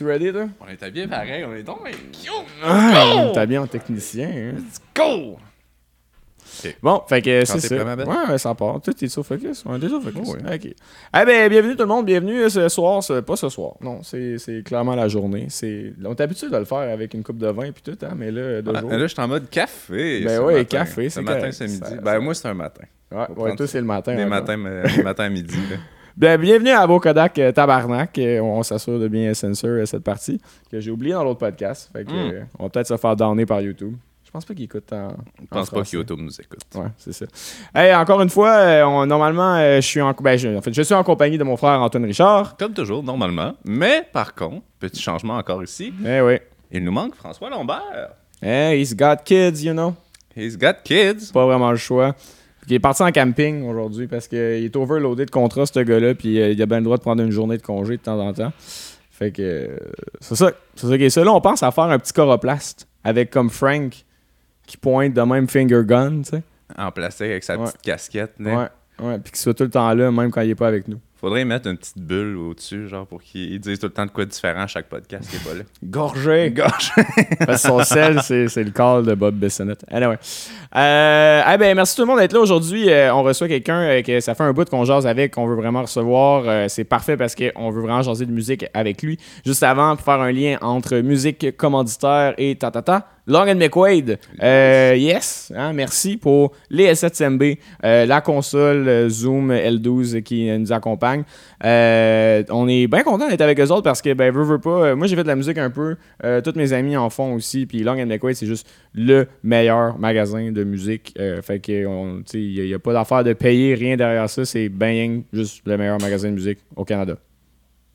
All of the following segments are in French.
Tu ready, toi? On est habillés pareil, on est donc mais Ah, T'as bien en technicien, hein? Let's go! Bon, fait que c'est ça. Ouais, ouais, ça part. Toi, t'es sur focus? On est sur focus. Oh, oui. Ok. Eh ben, bienvenue tout le monde. Bienvenue ce soir. ce- Pas ce soir. Non, c'est clairement la journée. C'est- On est habitué de le faire avec une coupe de vin puis tout, hein, mais là, de Ah, jour. là, je suis en mode café. Ben ouais, matin. café, c'est Ce matin, c'est midi. Ça- ben, moi, c'est un matin. Ouais, ouais, toi, c'est le matin. Des encore. matins, mais- matin à midi. là. Ben, bienvenue à Bokodak euh, Tabarnak. Euh, On s'assure de bien censure euh, cette partie que j'ai oublié dans l'autre podcast. Fait que, Mm. euh, on va peut-être se faire donner par YouTube. Je pense pas qu'il écoute en. Je pense pas que YouTube nous écoute. Ouais, c'est ça. Hey, encore une fois, on- normalement, je suis en, ben, je, en fait, je suis en compagnie de mon frère Antoine Richard. Comme toujours, normalement. Mais par contre, petit changement encore ici, Eh oui. il nous manque François Lombard. Hey, he's got kids, you know. He's got kids. Pas vraiment le choix. Il est parti en camping aujourd'hui parce qu'il est overloadé de contrats, ce gars-là, puis euh, il a bien le droit de prendre une journée de congé de temps en temps. Fait que euh, c'est ça. C'est ça qui est ça. Là, on pense à faire un petit coroplaste avec comme Frank qui pointe de même finger gun, tu sais. En plastique avec sa Ouais. petite casquette. Ouais. Ouais, puis qu'il soit tout le temps là, même quand il est pas avec nous. Faudrait mettre une petite bulle au-dessus, genre pour qu'il dise tout le temps de quoi de différent à chaque podcast qui est pas là. Gorgé. Parce que son sel, c'est, le call de Bob Bissonnette. Anyway. Euh, eh ben, merci tout le monde d'être là aujourd'hui. Euh, on reçoit quelqu'un euh, que ça fait un bout qu'on jase avec, qu'on veut vraiment recevoir. Euh, c'est parfait parce qu'on veut vraiment jaser de musique avec lui. Juste avant, pour faire un lien entre musique commanditaire et ta-ta-ta. Long and McQuaid. Euh, yes. hein, merci pour les S7MB, euh, la console euh, Zoom L12 qui euh, nous accompagne. Euh, on est bien content d'être avec eux autres parce que, ben, veux, veux pas. euh, moi, j'ai fait de la musique un peu. Euh, tous mes amis en font aussi. Puis Long and McQuaid, c'est juste le meilleur magasin de musique. Euh, fait que, il n'y a, pas d'affaire de payer rien derrière ça. C'est bien juste le meilleur magasin de musique au Canada.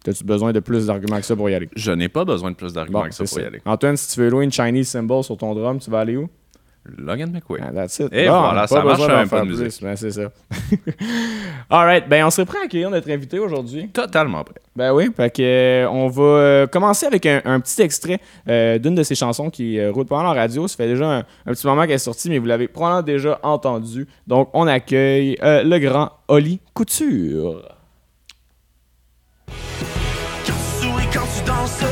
As-tu besoin de plus d'arguments que ça pour y aller? Je n'ai pas besoin de plus d'arguments Bon, que ça pour y aller. Antoine, si tu veux louer une Chinese symbol sur ton drum, tu vas aller où? Logan McQuaid. Ah, that's it. Et Bon, voilà, pas ça marche peu faire de musique. ben, c'est ça. Alright, ben on serait prêt à accueillir notre invité aujourd'hui. Totalement prêt. Ben oui, fait que, euh, on va euh, commencer avec un, un petit extrait euh, d'une de ses chansons qui roule pas en radio. Ça fait déjà un, un petit moment qu'elle est sortie, mais vous l'avez probablement déjà entendu. Donc on accueille le grand Oli Couture. Tu danses,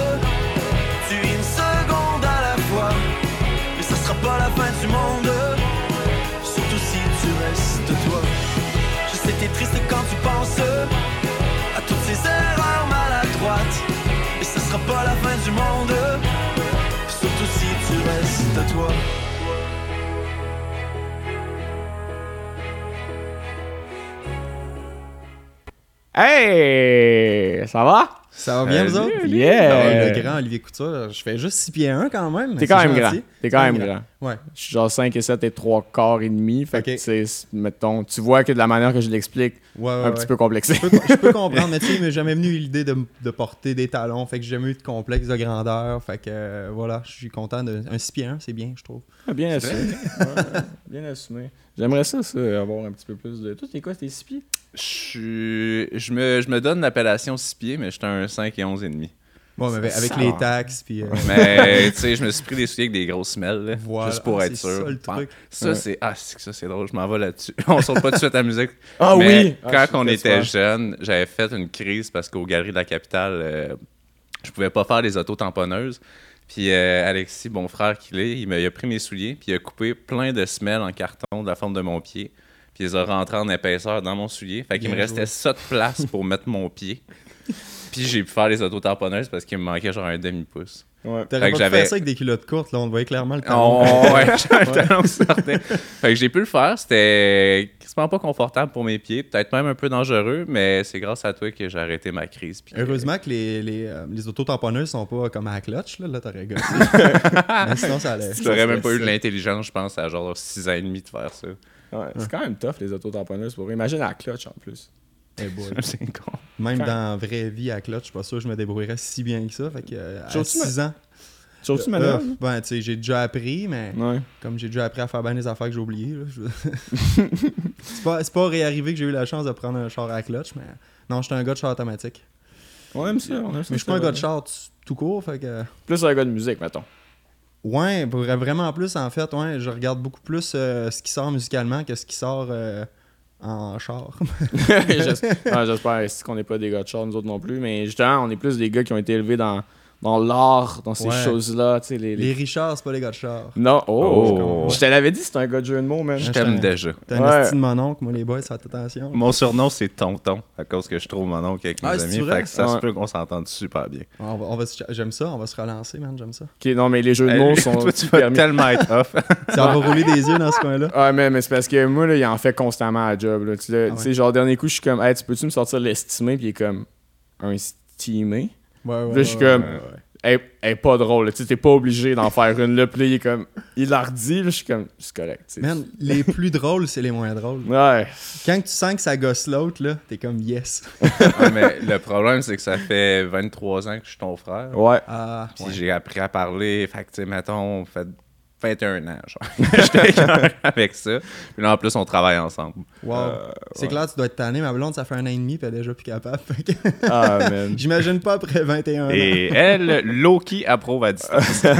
tu es une seconde à la fois. Mais ça sera pas la fin du monde, surtout si tu restes toi. Je sais t'es triste quand tu penses à toutes ces erreurs maladroites. Et ça sera pas la fin du monde, surtout si tu restes toi. Hey! Ça va? Ça va bien, vous autres? Yeah! Ah, le grand Olivier Couture, je fais juste 6 pieds 1 quand même. T'es quand même grand. T'es quand même grand. Ouais. Je suis genre 5 et 7 et 3 quarts et demi. Fait que, Ok. tu sais, mettons, tu vois que de la manière que je l'explique, Ouais, ouais, un ouais. petit peu complexé. Je peux, je peux comprendre, mais tu sais, il m'est jamais venu l'idée de, de porter des talons. Fait que j'ai jamais eu de complexe de grandeur. Fait que euh, voilà, je suis content de. Un 6 pieds 1, c'est bien, je trouve. bien assumé. Bien assumé. J'aimerais ça, ça, avoir un petit peu plus de. Toi, t'es quoi, t'es 6 pieds? Je, suis- je, me, je me donne l'appellation 6 pieds, mais j'étais un 5 et 11 et demi. Bon, mais avec, les taxes, puis. euh, Mais tu sais, je me suis pris des souliers avec des grosses semelles, là, voilà. juste pour Ah, être c'est sûr. ça le truc. Ça, Ouais. c'est ah, ça, c'est drôle, je m'en vais là-dessus. On saute pas tout de suite à la musique. Ah Mais oui! Quand Ah, on était jeune, j'avais fait une crise parce qu'aux Galeries de la Capitale, euh, je pouvais pas faire les autos tamponneuses. Puis euh, Alexis, bon frère qu'il est, il m'a il a pris mes souliers, puis il a coupé plein de semelles en carton de la forme de mon pied. Puis il les a rentrés en épaisseur dans mon soulier. Fait qu'il me restait ça de place pour mettre mon pied. Puis j'ai pu faire les autos tamponneuses parce qu'il me manquait genre un demi-pouce. Ouais. T'aurais pas pu faire ça avec des culottes courtes, là, on voyait clairement le talon. Oh, ouais, j'avais le talon sortait. Fait que j'ai pu le faire. C'était quasiment pas confortable pour mes pieds. Peut-être même un peu dangereux, mais c'est grâce à toi que j'ai arrêté ma crise. puis Heureusement que les, les, euh, les auto-tamponneuses sont pas comme à la clutch, là, là t'aurais gossé. Mais sinon, ça allait. J'aurais même pas eu l'intelligence, je pense, à genre 6 ans et demi de faire ça. Ouais, c'est quand même tough, les autotamponneuses pour. Imagine à la clutch en plus. Eh boy. c'est con. Même Quand- dans la vraie vie à clutch, je suis pas sûr que je me débrouillerais si bien que ça. Fait que, euh, à Surtout, 6 ans. Trouves-tu euh, ben, tu sais, j'ai déjà appris, mais Ouais. comme j'ai déjà appris à faire bien des affaires que j'ai oubliées, là, je- c'est pas, c'est pas réarrivé que j'ai eu la chance de prendre un char à clutch, mais non, j'étais un gars de char automatique. On aime ça, on aime ça. Mais je suis pas un gars de char tout court, fait que. Plus un gars de musique, mettons. Ouais, vra- vraiment plus en fait, ouais, je regarde beaucoup plus euh, ce qui sort musicalement que ce qui sort euh, en char. J'espère qu'on n'est pas des gars de char, nous autres non plus. Mais justement, on est plus des gars qui ont été élevés dans, dans l'art, dans ces Ouais. choses-là. tu sais, Les, les- Les Richards, c'est pas les gars de char. Non, oh! Oh. Je te l'avais dit, c'est un gars de jeu de mots, man. Je t'aime déjà. T'as un Ouais. de mononcle, moi les boys, faites attention. Mon surnom, c'est Tonton, à cause que je trouve mon oncle avec mes Ah, c'est amis. Fait que ça se peut qu'on s'entende super bien. On va, on va j'aime ça, on va se relancer, man, j'aime ça. Ok, non, mais les jeux de mots sont toi, tu vas tellement être off. Ça va rouler des yeux dans ce coin-là. Ah, mais, mais c'est parce que moi, là, il en fait constamment à job. Là. Tu sais, Ah tu sais, ouais. genre, dernier coup, je suis comme, hey, tu peux-tu me sortir l'estimé? Puis il est comme, un estimé? Ouais, ouais, Là, je suis comme- ouais, ouais. Elle est pas drôle. Tu sais, t'es pas obligé d'en faire une. Là, puis là, il est comme, il la redit. Là, je suis comme, c'est correct. Man, les plus drôles, c'est les moins drôles. Ouais. Quand tu sens que ça gosse l'autre, là, t'es comme yes. Ah, mais le problème, c'est que ça fait 23 ans que je suis ton frère. Ouais. Ah, Puis ouais. j'ai appris à parler. Fait que, tu sais, mettons, fait 21 ans, genre. J'étais avec ça. Puis là, en plus, on travaille ensemble. Wow. Euh, c'est clair, tu dois être tanné. Ma blonde, ça fait un an et demi, puis elle est déjà plus capable. Ah, man. J'imagine pas après 21 ans. Et elle, Loki approuve à distance.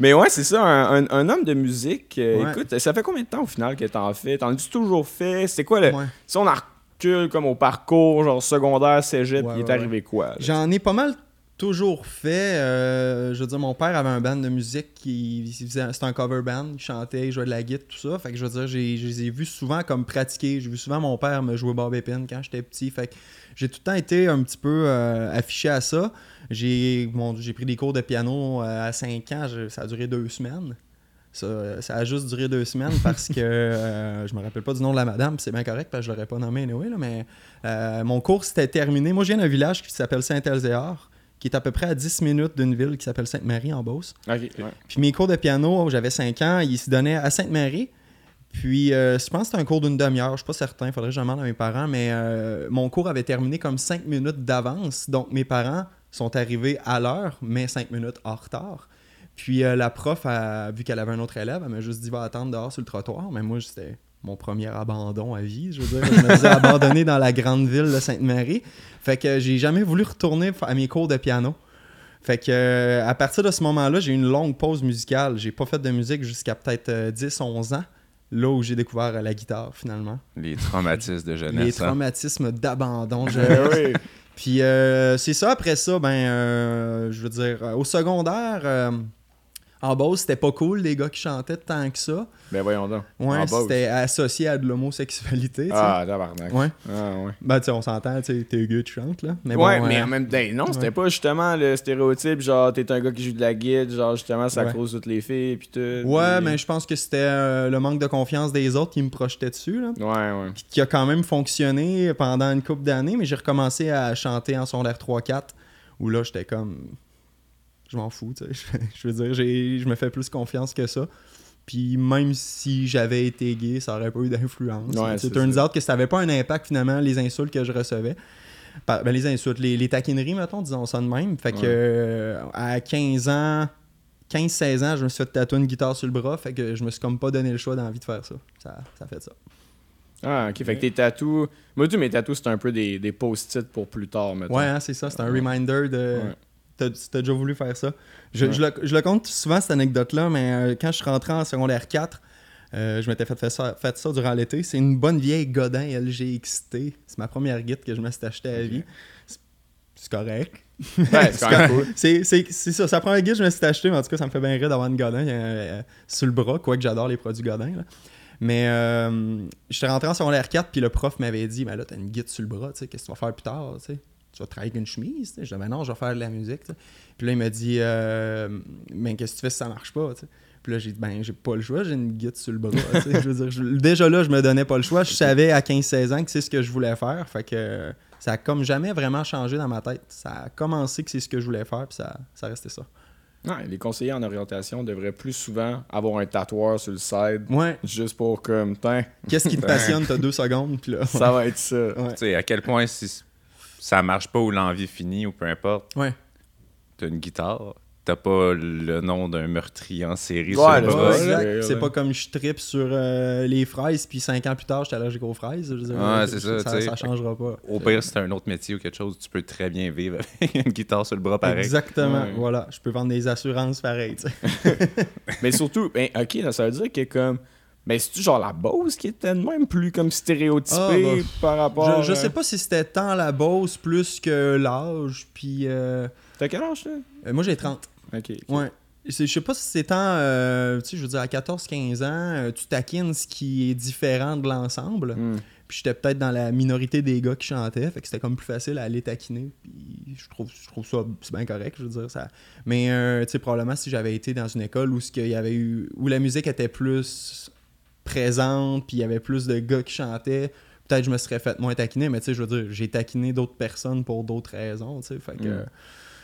Mais ouais, c'est ça, un, un- un homme de musique. euh, Ouais. Écoute, ça fait combien de temps au final que t'en fais? T'en as-tu toujours fait? C'est quoi le. Ouais. Si on en recule comme au parcours, genre secondaire, cégep, Ouais, il est ouais, arrivé quoi? J'en ai pas mal toujours fait. euh, je veux dire, mon père avait un band de musique qui c'était un cover band. Il chantait, il jouait de la guitare, tout ça. Fait que je veux dire, je les ai vus souvent comme pratiquer. J'ai vu souvent mon père me jouer Bob Epine quand j'étais petit. Fait que j'ai tout le temps été un petit peu euh, affiché à ça. J'ai, bon, pris des cours de piano euh, à 5 ans. Ça a duré deux semaines. Ça, a juste duré deux semaines parce que euh, je me rappelle pas du nom de la madame, c'est bien correct parce que je l'aurais pas nommé anyway, mais mon cours s'était terminé. Moi, je viens d'un village qui s'appelle Saint-Elzéar, qui est à peu près à 10 minutes d'une ville qui s'appelle Sainte-Marie en Beauce. Ouais. Puis mes cours de piano, j'avais 5 ans, ils se donnaient à Sainte-Marie. Puis euh, je pense que c'était un cours d'une demi-heure, je suis pas certain, il faudrait que je demande à mes parents, mais euh, mon cours avait terminé comme 5 minutes d'avance. Donc mes parents sont arrivés à l'heure, mais 5 minutes en retard. Puis euh, la prof, a, vu qu'elle avait un autre élève, elle m'a juste dit va attendre dehors sur le trottoir. Mais moi, c'était mon premier abandon à vie. Je veux dire, je me faisais abandonner dans la grande ville de Sainte-Marie. Fait que j'ai jamais voulu retourner à mes cours de piano. Fait que euh, à partir de ce moment-là, j'ai eu une longue pause musicale. J'ai pas fait de musique jusqu'à peut-être euh, 10-11 ans. Là où j'ai découvert euh, la guitare finalement. Les traumatismes de Les jeunesse. hein. traumatismes d'abandon. je- Ben oui. Puis euh, c'est ça, après ça, ben, euh, je veux dire, euh, au secondaire, euh, en Beauce, c'était pas cool, les gars qui chantaient tant que ça. Ben voyons donc. Ouais, c'était associé à de l'homosexualité. Ah, tabarnak. Ouais. Ah, ouais. Ben, tu sais, on s'entend, tu sais, t'es gay, tu chantes, là. Mais ouais, bon, mais euh, en même temps, non, c'était ouais. pas justement le stéréotype, genre, t'es un gars qui joue de la guide, genre, justement, ça Ouais. cause toutes les filles, pis tout. Ouais, puis- mais je pense que c'était euh, le manque de confiance des autres qui me projetait dessus, là. Ouais, ouais. Puis qui a quand même fonctionné pendant une couple d'années, mais j'ai recommencé à chanter en secondaire 3-4, où là, j'étais comme... Je m'en fous, tu sais. Je veux dire, j'ai- je me fais plus confiance que ça. Puis même si j'avais été gay, ça aurait pas eu d'influence. Ouais, Tu c'est turns out que ça avait pas un impact, finalement, les insultes que je recevais. Ben, les insultes, les, les taquineries, mettons, disons ça de même. Fait que Ouais. euh, à 15 ans... 15-16 ans, je me suis fait tatouer une guitare sur le bras, fait que je me suis comme pas donné le choix d'envie de faire ça. Ça, ça fait ça. Ah, ok, fait que tes tatous. Moi, tous mes tatous, c'est un peu des, des post-it pour plus tard, mettons. Ouais, hein, c'est ça, c'est un reminder de. T'as déjà voulu faire ça. Je, Ouais. je le, je le compte souvent, cette anecdote-là, mais euh, quand je suis rentré en secondaire 4, euh, je m'étais fait, faire ça, fait ça durant l'été. C'est une bonne vieille Godin LGXT. C'est ma première guide que je me suis acheté à la vie. C'est- correct. Ouais, c'est cool. C'est c'est- c'est ça. C'est la première guide que je me suis acheté, mais en tout cas, ça me fait bien rire d'avoir une Godin euh, sur le bras, quoique j'adore les produits Godin. là. Mais euh, j'étais rentré en secondaire 4, puis le prof m'avait dit Mais là, t'as une guide sur le bras, tu sais, qu'est-ce que tu vas faire plus tard tu sais? Tu vas travailler avec une chemise tu sais? Je dis Ben non, je vais faire de la musique. Puis là, il m'a dit euh, Mais qu'est-ce que tu fais si ça marche pas? Puis là, j'ai dit Ben, j'ai pas le choix, j'ai une guide sur le bras. tu sais. je veux dire, je- déjà là, je me donnais pas le choix. Je savais à 15-16 ans que c'est ce que je voulais faire. Fait que ça a comme jamais vraiment changé dans ma tête. Ça a commencé que c'est ce que je voulais faire, puis ça, ça restait ça. Ouais, les conseillers en orientation devraient plus souvent avoir un tatoueur sur le side, Ouais. juste pour comme, Qu'est-ce qui te passionne, t'as deux secondes, puis là. ça va être ça. Ouais. Tu sais, à quel point si ça marche pas ou l'envie finit ou peu importe, Ouais. t'as une guitare, t'as pas le nom d'un meurtrier en Ouais, série sur le là, bras. Ouais, ouais, C'est pas comme je tripe sur euh, les fraises, puis cinq ans plus tard, j'étais allergique aux fraises. Je veux dire, Ouais, euh, c'est ça, ça, changera pas. Au pire, si t'as un autre métier ou quelque chose, tu peux très bien vivre avec une guitare sur le bras pareil. Exactement, Ouais. voilà. Je peux vendre des assurances pareilles, tu sais. Mais surtout, ben, ok, là, ça veut dire que comme Ben, c'est-tu genre la Bose qui était de même plus comme stéréotypée Ah, bah, par rapport. Je, je sais pas si c'était tant la Beauce plus que l'âge, puis... euh, T'as quel âge, là euh, moi, j'ai 30. Ok. Ouais. Je sais pas si c'est tant, euh, tu sais, je veux dire, à 14-15 ans, euh, tu taquines ce qui est différent de l'ensemble. Hmm. Puis j'étais peut-être dans la minorité des gars qui chantaient, fait que c'était comme plus facile à aller taquiner. Puis je trouve, je trouve ça c'est bien correct, je veux dire ça. Mais euh, tu sais probablement si j'avais été dans une école où ce y avait eu où la musique était plus présente, puis il y avait plus de gars qui chantaient, peut-être je me serais fait moins taquiner, mais tu sais je veux dire, j'ai taquiné d'autres personnes pour d'autres raisons, tu sais, fait que Mm.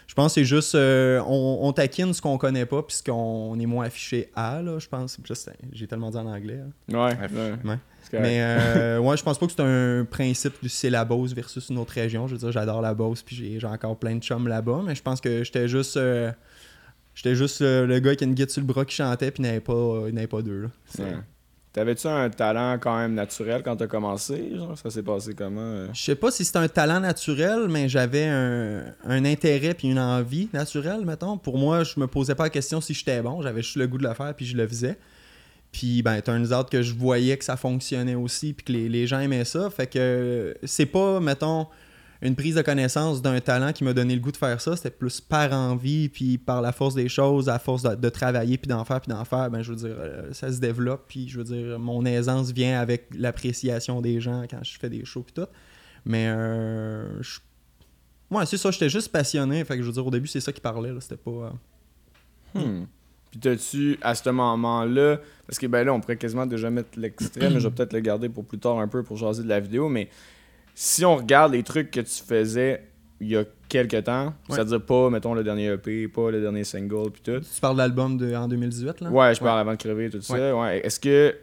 je pense que c'est juste euh, on, on taquine ce qu'on connaît pas puis ce qu'on est moins affiché à là, je pense. Là, J'ai tellement dit en anglais. hein. Ouais. Mais euh, ouais, je pense pas que c'est un principe du c'est la Beauce versus une autre région. Je veux dire, j'adore la Beauce, puis j'ai encore plein de chums là-bas, mais je pense que j'étais juste. euh, j'étais juste euh, le gars qui a une guide sur le bras qui chantait, puis il n'avait pas, euh, il n'avait pas deux. Là. T'avais-tu un talent quand même naturel quand t'as commencé genre? Ça s'est passé comment euh? Je sais pas si c'est un talent naturel, mais j'avais un, intérêt puis une envie naturelle, mettons. Pour moi, je me posais pas la question si j'étais bon. J'avais juste le goût de le faire, puis je le faisais. Puis, ben, turns out que je voyais que ça fonctionnait aussi, puis que les, les gens aimaient ça. Fait que c'est pas, mettons, une prise de connaissance d'un talent qui m'a donné le goût de faire ça. C'était plus par envie, puis par la force des choses, à force de, travailler, puis d'en faire, puis d'en faire. Ben, je veux dire, euh, ça se développe, puis je veux dire, mon aisance vient avec l'appréciation des gens quand je fais des shows, puis tout. Mais, euh, je- c'est ça, j'étais juste passionné. Fait que je veux dire, au début, c'est ça qui parlait. C'était pas. euh, Hmm. Puis t'as-tu, à ce moment-là, parce que ben là, on pourrait quasiment déjà mettre l'extrait, mais je vais peut-être le garder pour plus tard un peu pour jaser de la vidéo, mais si on regarde les trucs que tu faisais il y a quelques temps, Ouais. c'est-à-dire pas, mettons, le dernier EP, pas le dernier single, puis tout. Tu parles de l'album de, en 2018, là? Ouais, je parle avant de crever, tout ça. Ouais. Est-ce que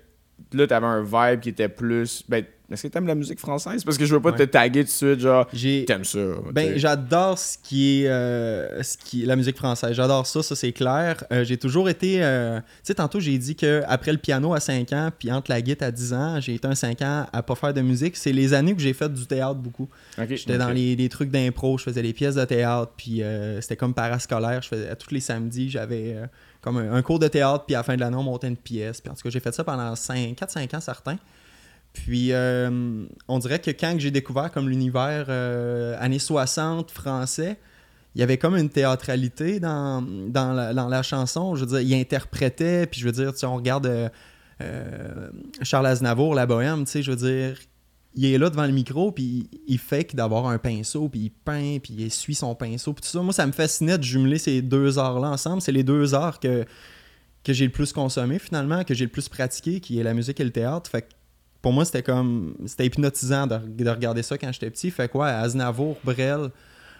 là, t'avais un vibe qui était plus. Ben, est-ce que t'aimes la musique française? Parce que je veux pas Ouais. te taguer tout de suite, genre, t'aimes ça. Ben, j'adore ce qui est euh, ce qui la musique française. J'adore ça, ça c'est clair. Euh, j'ai toujours été euh, tu sais tantôt j'ai dit que après le piano à 5 ans puis entre la guitare à 10 ans, j'ai été un 5 ans à pas faire de musique, c'est les années que j'ai fait du théâtre beaucoup. J'étais dans les, les trucs d'impro, je faisais des pièces de théâtre puis c'était comme parascolaire, je faisais tous les samedis, j'avais comme un, un cours de théâtre puis à la fin de l'année on montait une pièce. Puis en tout cas, j'ai fait ça pendant 5 4 5 ans certains. Puis euh, on dirait que quand j'ai découvert comme l'univers euh, années 60 français, il y avait comme une théâtralité dans, dans, la, dans la chanson. Je veux dire, il interprétait, puis je veux dire, tu sais, on regarde euh, Charles Aznavour, La Bohème, tu sais, je veux dire, il est là devant le micro, puis il- fait d'avoir un pinceau, puis il peint, puis il essuie son pinceau, puis tout ça. Moi, ça me fascinait de jumeler ces deux arts-là ensemble. C'est les deux arts que, que j'ai le plus consommé, finalement, que j'ai le plus pratiqué, qui est la musique et le théâtre. Fait que pour moi, c'était comme. C'était hypnotisant de, de regarder ça quand j'étais petit. Fait quoi, Aznavour, Brel,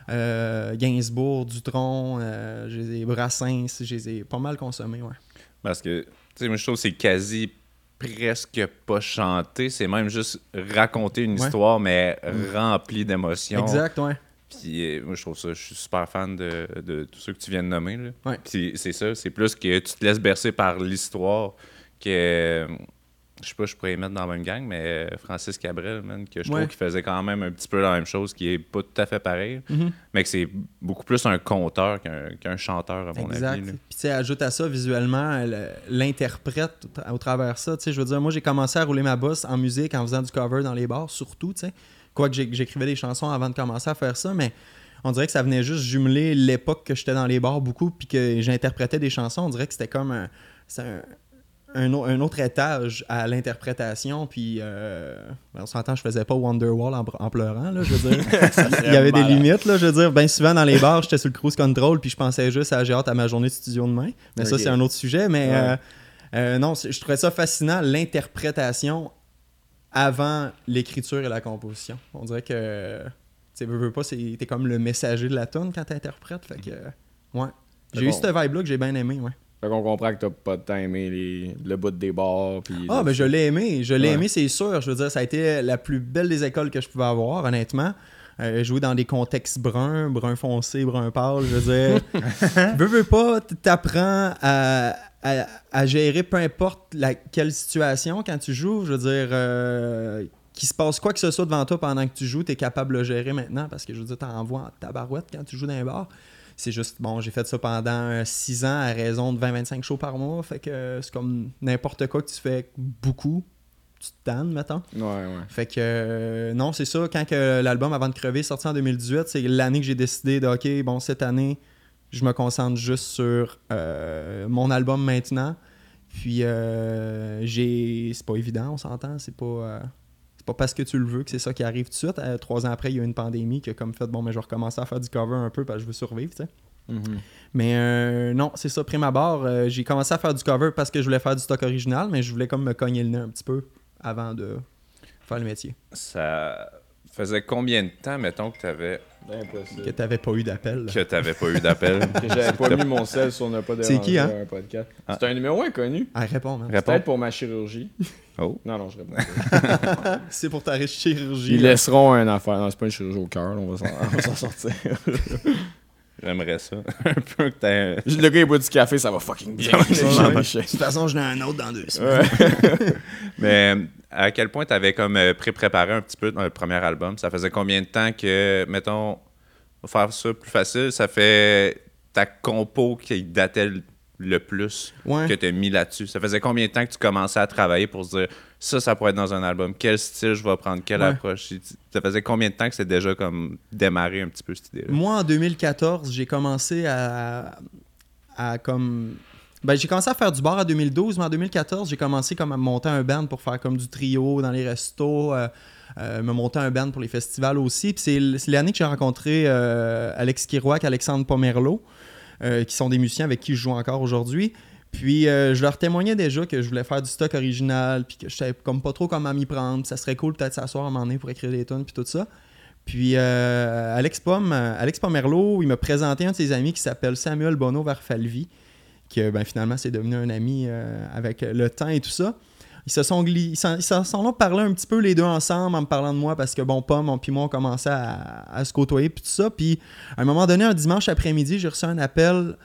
euh, Gainsbourg, Dutron, euh, j'ai des Brassens, je les ai pas mal consommés, ouais. Parce que, tu sais, moi, je trouve que c'est quasi presque pas chanté. C'est même juste raconter une Ouais. histoire, mais remplie d'émotions. Exact, ouais. Puis euh, moi, je trouve ça, je suis super fan de, de tous ceux que tu viens de nommer. Là. Ouais. Puis c'est ça, c'est plus que tu te laisses bercer par l'histoire que. Euh, Je sais pas, je pourrais les mettre dans la même gang, mais euh, Francis Cabrel, man, que je Ouais. trouve qu'il faisait quand même un petit peu la même chose, qui est pas tout à fait pareil, Mhm. mais que c'est beaucoup plus un conteur qu'un chanteur, à mon Exact. avis. Puis tu sais, ajoute à ça visuellement le- l'interprète au, travers ça. Tu sais, je veux dire, moi j'ai commencé à rouler ma bosse en musique en faisant du cover dans les bars, surtout, tu sais. Quoique j'écrivais des chansons avant de commencer à faire ça, mais on dirait que ça venait juste jumeler l'époque que j'étais dans les bars beaucoup, puis que j'interprétais des chansons. On dirait que c'était comme un, un, un au- un autre étage à l'interprétation. Puis euh, ben, on s'entend, je faisais pas Wonderwall en, en pleurant, là, je veux dire. Il y avait des malade. limites, là, je veux dire. Bien souvent dans les bars, j'étais sur le cruise control, puis je pensais juste à j'ai hâte à ma journée de studio demain. Mais ça, c'est un autre sujet. Mais Ouais. euh, euh, non, je trouvais ça fascinant, l'interprétation avant l'écriture et la composition. On dirait que, tu sais, veux, veux pas, t'es comme le messager de la tune quand t'interprètes. Fait que, ouais. J'ai eu cette vibe-là que j'ai bien aimé, ouais. Fait qu'on comprend que t'as pas tant aimé les... le bout des bars. Puis Ah, ben je l'ai aimé. Je l'ai Ouais. aimé, c'est sûr. Je veux dire, ça a été la plus belle des écoles que je pouvais avoir, honnêtement. Euh, jouer dans des contextes bruns, brun foncé, brun pâle, je veux dire. veux, veux pas, t'apprends à, à, à gérer peu importe la, quelle situation quand tu joues. Je veux dire, euh, qu'il se passe quoi que ce soit devant toi pendant que tu joues, t'es capable de le gérer maintenant parce que je veux dire, t'en envoies en tabarouette quand tu joues dans un bar. C'est juste, bon, j'ai fait ça pendant 6 ans à raison de 20-25 shows par mois. Fait que euh, c'est comme n'importe quoi que tu fais beaucoup, tu te tannes, mettons. Ouais, ouais. Fait que euh, non, c'est ça. Quand que l'album Avant de crever est sorti en 2018, c'est l'année que j'ai décidé de, OK, bon, cette année, je me concentre juste sur euh, mon album maintenant. Puis euh, j'ai. C'est pas évident, on s'entend. C'est pas. C'est pas parce que tu le veux que c'est ça qui arrive tout de suite. Euh, trois ans après, il y a eu une pandémie qui a comme fait bon, mais je vais recommencer à faire du cover un peu parce que je veux survivre, tu sais. Mhm. Mais euh, non, c'est ça, prime abord. euh, j'ai commencé à faire du cover parce que je voulais faire du stock original, mais je voulais comme me cogner le nez un petit peu avant de faire le métier. Ça faisait combien de temps, mettons, que t'avais Impossible. Que t'avais pas eu d'appel. que t'avais pas eu d'appel? Que j'avais pas mis mon sel sur ne pas C'est qui, déranger hein? un podcast. Ah. C'est un numéro inconnu. Ah, réponds, man. Réponds. Peut-être pour ma chirurgie. Oh. Non, non, je réponds. pas. C'est pour ta chirurgie. Ils là. laisseront un affaire. Non, c'est pas une chirurgie au cœur, on va s'en sortir. J'aimerais ça. un peu que t'aies... Le gars, il boit du café, ça va fucking bien. De toute façon, j'en ai un autre dans deux semaines. Ouais. Mais à quel point t'avais comme euh, pré-préparé un petit peu dans le premier album? Ça faisait combien de temps que, mettons, pour faire ça plus facile, ça fait ta compo qui datait le- plus Ouais. que t'as mis là-dessus? Ça faisait combien de temps que tu commençais à travailler pour se dire ça, ça pourrait être dans un album? Quel style je vais prendre? Quelle Ouais. approche? Ça faisait combien de temps que c'était déjà comme démarré un petit peu cette idée-là? Moi, en 2014, j'ai commencé à, à comme. Ben, j'ai commencé à faire du bar en 2012, mais en 2014, j'ai commencé comme à monter un band pour faire comme du trio dans les restos, euh, euh, me monter un band pour les festivals aussi. Puis c'est c'est l'année que j'ai rencontré euh, Alex Kiroak, Alexandre Pomerleau, euh, qui sont des musiciens avec qui je joue encore aujourd'hui. Puis euh, je leur témoignais déjà que je voulais faire du stock original, puis que je savais comme pas trop comment m'y prendre. Ça serait cool peut-être s'asseoir un moment pour écrire des tunes, puis tout ça. Puis euh, Alex Pomme, euh, Alex Pomerleau, il m'a présenté un de ses amis qui s'appelle Samuel Bono Verfalvi, qui euh, ben, finalement c'est devenu un ami euh, avec le temps et tout ça. Ils se sont gli- ils s'en sont parlé un petit peu les deux ensemble en me parlant de moi parce que bon Pomme on- puis moi on commençait à, à se côtoyer puis tout ça. Puis à un moment donné, un dimanche après-midi, j'ai reçu un appel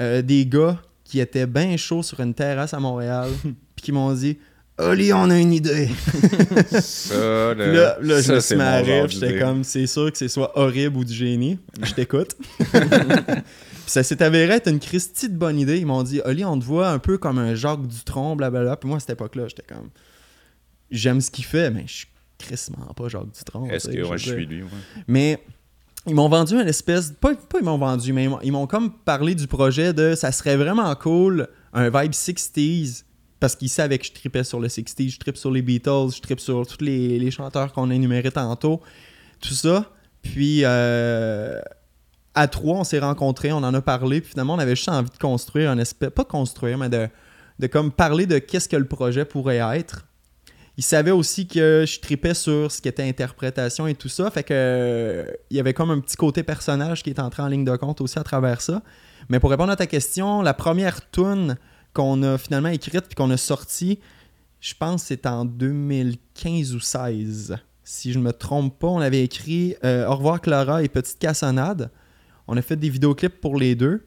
euh, des gars qui étaient bien chauds sur une terrasse à Montréal puis qui m'ont dit Oli, on a une idée. Ça, là, là, je me suis j'étais comme, c'est sûr que c'est soit horrible ou du génie. Je t'écoute. Puis ça s'est avéré être une Christie de bonne idée. Ils m'ont dit, Oli, on te voit un peu comme un Jacques Dutronc, blablabla. Puis moi, à cette époque-là, j'étais comme, j'aime ce qu'il fait, mais je suis crissement pas Jacques Dutronc. Est-ce que ouais, je suis lui? ouais. Mais ils m'ont vendu une espèce. Pas, pas ils m'ont vendu, mais ils m'ont- ils m'ont comme parlé du projet de ça serait vraiment cool, un vibe 60s. Parce qu'ils savaient que je tripais sur le 60s, je tripe sur les Beatles, je tripe sur tous les, les chanteurs qu'on a énumérés tantôt. Tout ça. Puis euh, à trois, on s'est rencontrés, on en a parlé, puis finalement, on avait juste envie de construire un espèce. Pas construire, mais de, comme parler de qu'est-ce que le projet pourrait être. Il savait aussi que je tripais sur ce qui était interprétation et tout ça. Fait que il y avait comme un petit côté personnage qui est entré en ligne de compte aussi à travers ça. Mais pour répondre à ta question, la première tune qu'on a finalement écrite puis qu'on a sortie, je pense c'est en 2015 ou 16. Si je ne me trompe pas, on avait écrit euh, Au revoir Clara et Petite Cassonade. On a fait des vidéoclips pour les deux.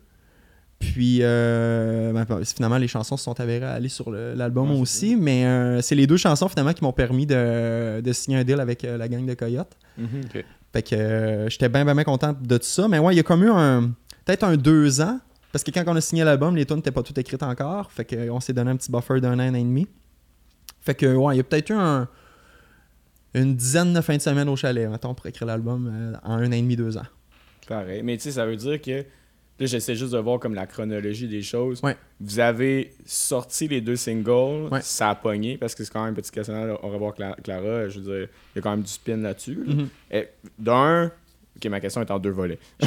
Puis euh, ben, finalement, les chansons se sont avérées aller sur l'album Ouais, aussi. Mais euh, c'est les deux chansons finalement qui m'ont permis de, de signer un deal avec euh, la gang de Coyote. Ok. Fait que j'étais bien, bien, bien content de tout ça. Mais ouais, il y a comme eu un. Peut-être un deux ans. Parce que quand on a signé l'album, les tunes n'étaient pas toutes écrites encore. Fait qu'on s'est donné un petit buffer d'un an, et demi. Fait que ouais, il y a peut-être eu un- une dizaine de fins de semaine au chalet, mettons, pour écrire l'album en un an et demi, deux ans. Pareil. Mais tu sais, ça veut dire que. Là, j'essaie juste de voir comme la chronologie des choses. Ouais. Vous avez sorti les deux singles, Ouais. ça a pogné parce que c'est quand même un petit questionnaire. On va voir Cla- Clara, je veux dire, il y a quand même du spin là-dessus. là. Mhm. Eh, D'un, ok, ma question est en deux volets.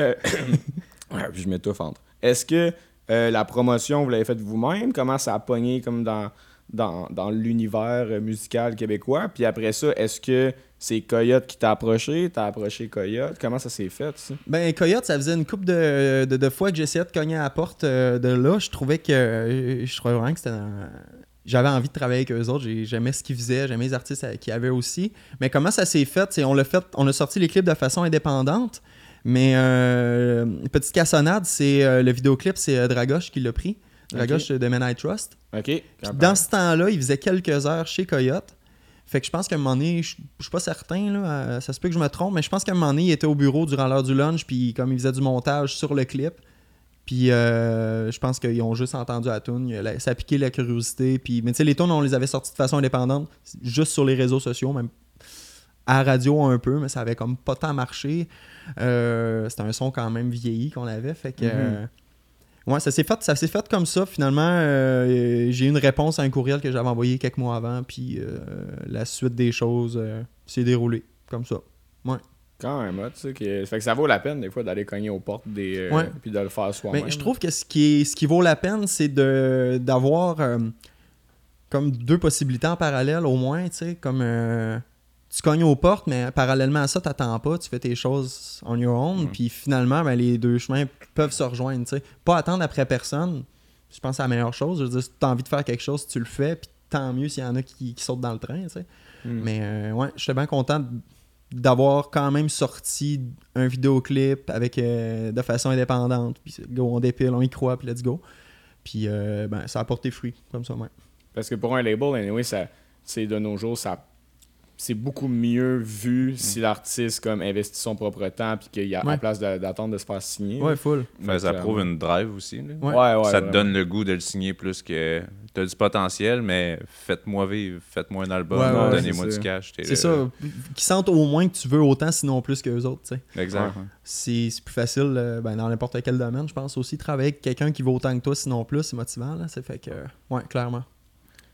Euh, ouais, puis je m'étouffe entre. Est-ce que euh, la promotion, vous l'avez faite vous-même? Comment ça a pogné comme dans, dans, dans l'univers euh, musical québécois? Puis après ça, est-ce que c'est Coyote qui t'a approché? T'as approché Coyote? Comment ça s'est fait, ça? Ben, Coyote, ça faisait une couple de, de, de fois que j'essayais de cogner à la porte euh, de là. Je trouvais que. euh, Je trouvais vraiment que c'était. J'avais envie de travailler avec eux autres. J'ai- J'aimais ce qu'ils faisaient. J'aimais les artistes qu'ils avaient aussi. Mais comment ça s'est fait? on l'a fait. On a sorti les clips de façon indépendante. Mais euh, Petite Cassonade, c'est euh, le vidéoclip, c'est euh, Dragoche qui l'a pris. Dragoche de Men I Trust. OK? Puis dans ce temps-là, il faisait quelques heures chez Coyote. Fait que je pense qu'à un moment donné, je je suis pas certain, là, ça se peut que je me trompe, mais je pense qu'à un moment donné, il était au bureau durant l'heure du lunch, puis comme il faisait du montage sur le clip, puis euh, je pense qu'ils ont juste entendu la tune, ça a piqué la curiosité, puis mais tu sais, les tunes, on les avait sorties de façon indépendante, juste sur les réseaux sociaux, même à radio un peu, mais ça avait comme pas tant marché. Euh, C'était un son quand même vieilli qu'on avait, fait que... Mhm. euh, Ouais, ça s'est fait, ça s'est fait comme ça. Finalement, euh, j'ai eu une réponse à un courriel que j'avais envoyé quelques mois avant, puis euh, la suite des choses euh, s'est déroulée comme ça. Quand même, hein, tu sais. que- Fait que ça vaut la peine, des fois, d'aller cogner aux portes des. Ouais. Puis de le faire soi-même. Mais je trouve que ce qui, est, ce qui vaut la peine, c'est de d'avoir comme deux possibilités en parallèle au moins, tu sais, comme tu cognes aux portes, mais parallèlement à ça, t'attends pas, tu fais tes choses on your own, puis finalement, ben, les deux chemins peuvent se rejoindre. Pas attendre après personne, je pense que c'est la meilleure chose. Je veux dire, si t'as envie de faire quelque chose, tu le fais, puis tant mieux s'il y en a qui, qui sautent dans le train. Mm. Mais euh, ouais, j'étais bien content d'avoir quand même sorti un vidéoclip avec euh, de façon indépendante. Puis go, on dépile, on y croit, puis let's go. Puis euh, ben, ça a porté fruit, comme ça, ouais. Parce que pour un label, anyway, ça, c'est de nos jours, ça, c'est beaucoup mieux vu si l'artiste comme investit son propre temps puis qu'il y a Ouais. en place d'attendre de se faire signer. Ouais, full. Ça prouve une drive aussi. là. Ouais. Ouais, ouais, ça te ouais. donne le goût de le signer plus que t'as du potentiel, mais faites-moi vivre, faites-moi un album, Ouais, ouais, donnez-moi du cash. C'est le- ça. Qui sentent au moins que tu veux autant, sinon plus que les autres, tu sais. Exact. C'est, c'est plus facile euh, ben, dans n'importe quel domaine, je pense aussi. Travailler avec quelqu'un qui vaut autant que toi, sinon plus, c'est motivant, là. C'est fait que, euh, ouais, clairement.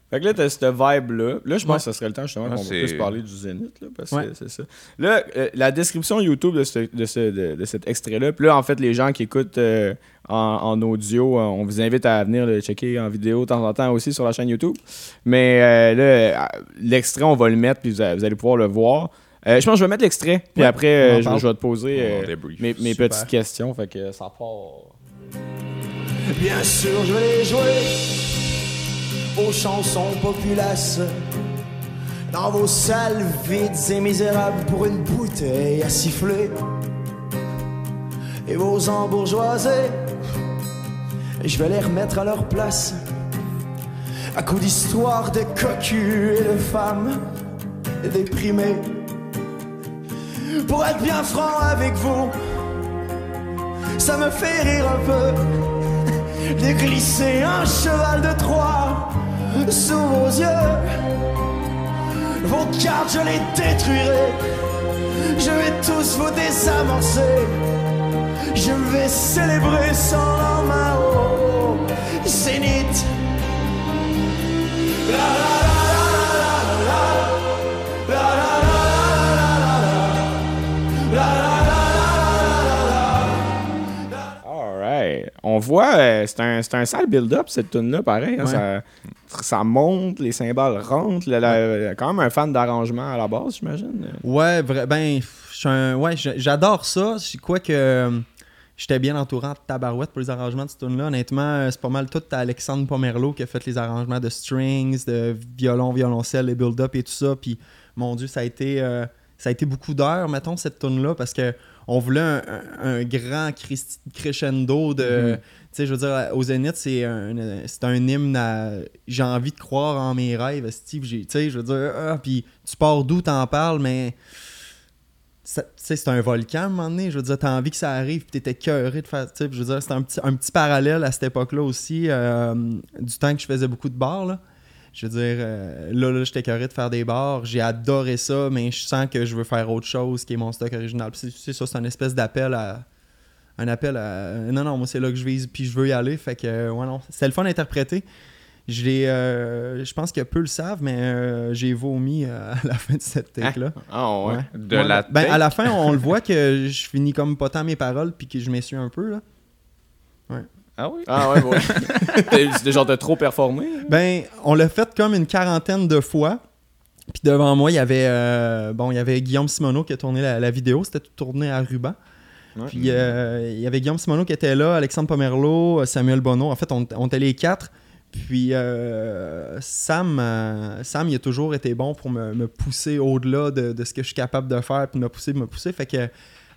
Fait que là, t'as cette vibe-là. Là, je pense Ouais. que ce serait le temps justement Ah, qu'on puisse parler du Zénith, là, parce Ouais. que c'est ça. Là, euh, la description YouTube de, ce, de, ce- de- de cet extrait-là, puis là, en fait, les gens qui écoutent euh, en, en audio, euh, on vous invite à venir le checker en vidéo de temps en temps aussi sur la chaîne YouTube. Mais euh, là, l'extrait, on va le mettre, puis vous, allez pouvoir le voir. Euh, je pense que je vais mettre l'extrait, puis Ouais, après, euh, je, vais te poser euh, mes, mes petites questions. Fait que ça part. Bien sûr, je vais les jouer aux chansons populaces. Dans vos salles vides et misérables pour une bouteille à siffler. Et vos embourgeoisés, je vais les remettre à leur place. À coup d'histoires de cocus et de femmes déprimées. Pour être bien franc avec vous, ça me fait rire un peu de glisser un cheval de Troie sous vos yeux. Vos cartes, je les détruirai. Je vais tous vous désamorcer. Je vais célébrer sans lendemain zénith. On voit, euh, c'est un, un sale build-up cette tune-là, pareil. hein, Ouais. ça, ça monte, les cymbales rentrent. là, là, quand même un fan d'arrangement à la base, j'imagine. Ouais, vrai, ben, un- ouais, j'adore ça. Je quoi que euh, j'étais bien entouré de tabarouette pour les arrangements de cette tune-là. Honnêtement, euh, c'est pas mal tout Alexandre Pomerleau qui a fait les arrangements de strings, de violon, violoncelle, les build-up et tout ça. Puis, mon Dieu, ça a été, euh, ça a été beaucoup d'heures, mettons, cette tune-là, parce que on voulait un, grand cres- crescendo de. Mhm. Tu sais, je veux dire, au Zénith, c'est un, c'est un hymne à. J'ai envie de croire en mes rêves, Steve. Tu sais, je veux dire, ah, puis tu pars d'où t'en parles, mais. ça- Tu sais, c'est un volcan à un moment donné. Je veux dire, t'as envie que ça arrive, puis t'étais cœuré de faire. Je veux dire, c'était un petit, un petit parallèle à cette époque-là aussi, euh, du temps que je faisais beaucoup de bars, là. Je veux dire, euh, là, là j'étais curieux de faire des bars. J'ai adoré ça, mais je sens que je veux faire autre chose qui est mon stock original. C'est ça, c'est un espèce d'appel à. Un appel à. Non, non, moi, c'est là que je vise, puis je veux y aller. Fait que, ouais, non. C'était le fun d'interpréter. Je l'ai. euh, je pense que peu le savent, mais euh, j'ai vomi à la fin de cette take-là. Ah ouais. Ouais. De Ouais, la ben, à la fin, on le voit que je finis comme pas tant mes paroles, puis que je m'essuie un peu, là. Ah oui? Ah ouais, ouais. C'était genre de trop performer. Ben, on l'a fait comme une quarantaine de fois. Puis devant moi, il y avait euh, bon, il y avait Guillaume Simoneau qui a tourné la, la vidéo. C'était tout tourné à ruban. Ouais. Puis euh, il y avait Guillaume Simoneau qui était là, Alexandre Pomerleau, Samuel Bonneau. En fait, on, on était les quatre. Puis euh, Sam, Sam, il a toujours été bon pour me, me pousser au-delà de, de ce que je suis capable de faire, puis me pousser, me pousser. Fait que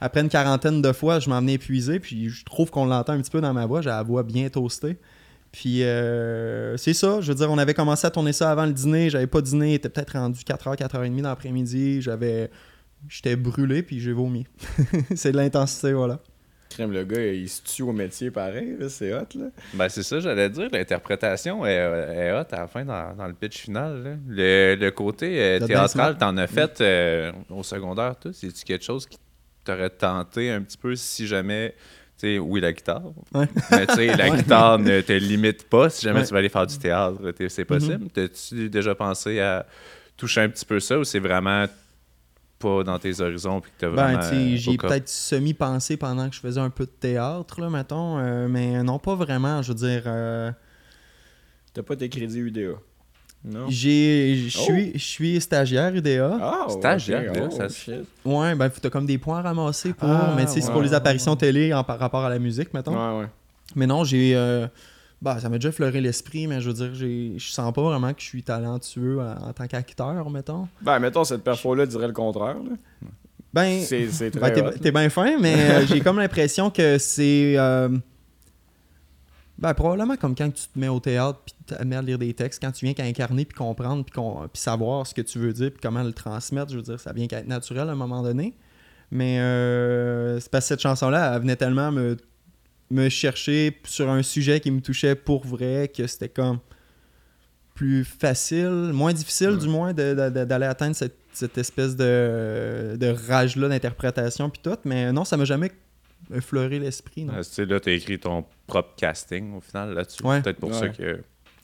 après une quarantaine de fois, je m'en venais épuisé. Puis je trouve qu'on l'entend un petit peu dans ma voix. J'ai la voix bien toastée. Puis euh, c'est ça, je veux dire, on avait commencé à tourner ça avant le dîner, j'avais pas dîné, il était peut-être rendu 4h, 4h30 dans l'après-midi, j'avais j'étais brûlé puis j'ai vomi. c'est de l'intensité, voilà. Crème, le gars, il se tue au métier pareil, là, c'est hot, là. Ben, c'est ça, j'allais dire. L'interprétation est, est hot à la fin dans, dans le pitch final. là. Le, le côté euh, théâtral, t'en as fait euh, au secondaire, tout. C'est-tu quelque chose qui t'aurait tenté un petit peu si jamais. Tu sais, oui, la guitare. Ouais. Mais tu sais, la guitare ne te limite pas si jamais Ouais. Mhm. tu vas aller faire du théâtre. t'es- C'est possible. T'as-tu déjà pensé à toucher un petit peu ça ou c'est vraiment pas dans tes horizons puis que t'as vraiment. Ben, tu sais, j'y ai peut-être semi-pensé pendant que je faisais un peu de théâtre, là, mettons, euh, mais non, pas vraiment, je veux dire. euh, T'as pas tes crédits UDA. Non? j'ai, je Oh. suis, je suis stagiaire UDA. Ah, Stagiaire, Oh, ça- shit. Ouais, ben, t'as comme des points à ramasser pour, Ah, mais c'est pour les ouais, apparitions télé en, par rapport à la musique, mettons. Ouais, ouais. Mais non, j'ai. euh, bah, ça m'a déjà effleuré l'esprit, mais je veux dire, j'ai, je sens pas vraiment que je suis talentueux en, en tant qu'acteur, mettons. Ben, mettons, cette perfo-là dirait le contraire, là. Ben, C'est c'est ben, très t'es, hot. t'es bien fin, mais euh, j'ai comme l'impression que c'est. euh, ben, probablement comme quand tu te mets au théâtre puis tu à lire des textes, quand tu viens qu'à incarner puis comprendre puis, savoir ce que tu veux dire puis comment le transmettre, je veux dire, ça vient qu'à être naturel à un moment donné. Mais euh, c'est parce que cette chanson-là, elle venait tellement me, me chercher sur un sujet qui me touchait pour vrai que c'était comme plus facile, moins difficile du moins d'aller atteindre cette, cette espèce de, de rage-là d'interprétation puis tout. Mais non, ça m'a jamais effleuré l'esprit. non? Ah, tu sais, là, t'as écrit ton propre casting au final là-dessus. Ouais. Peut-être pour Ouais. ça que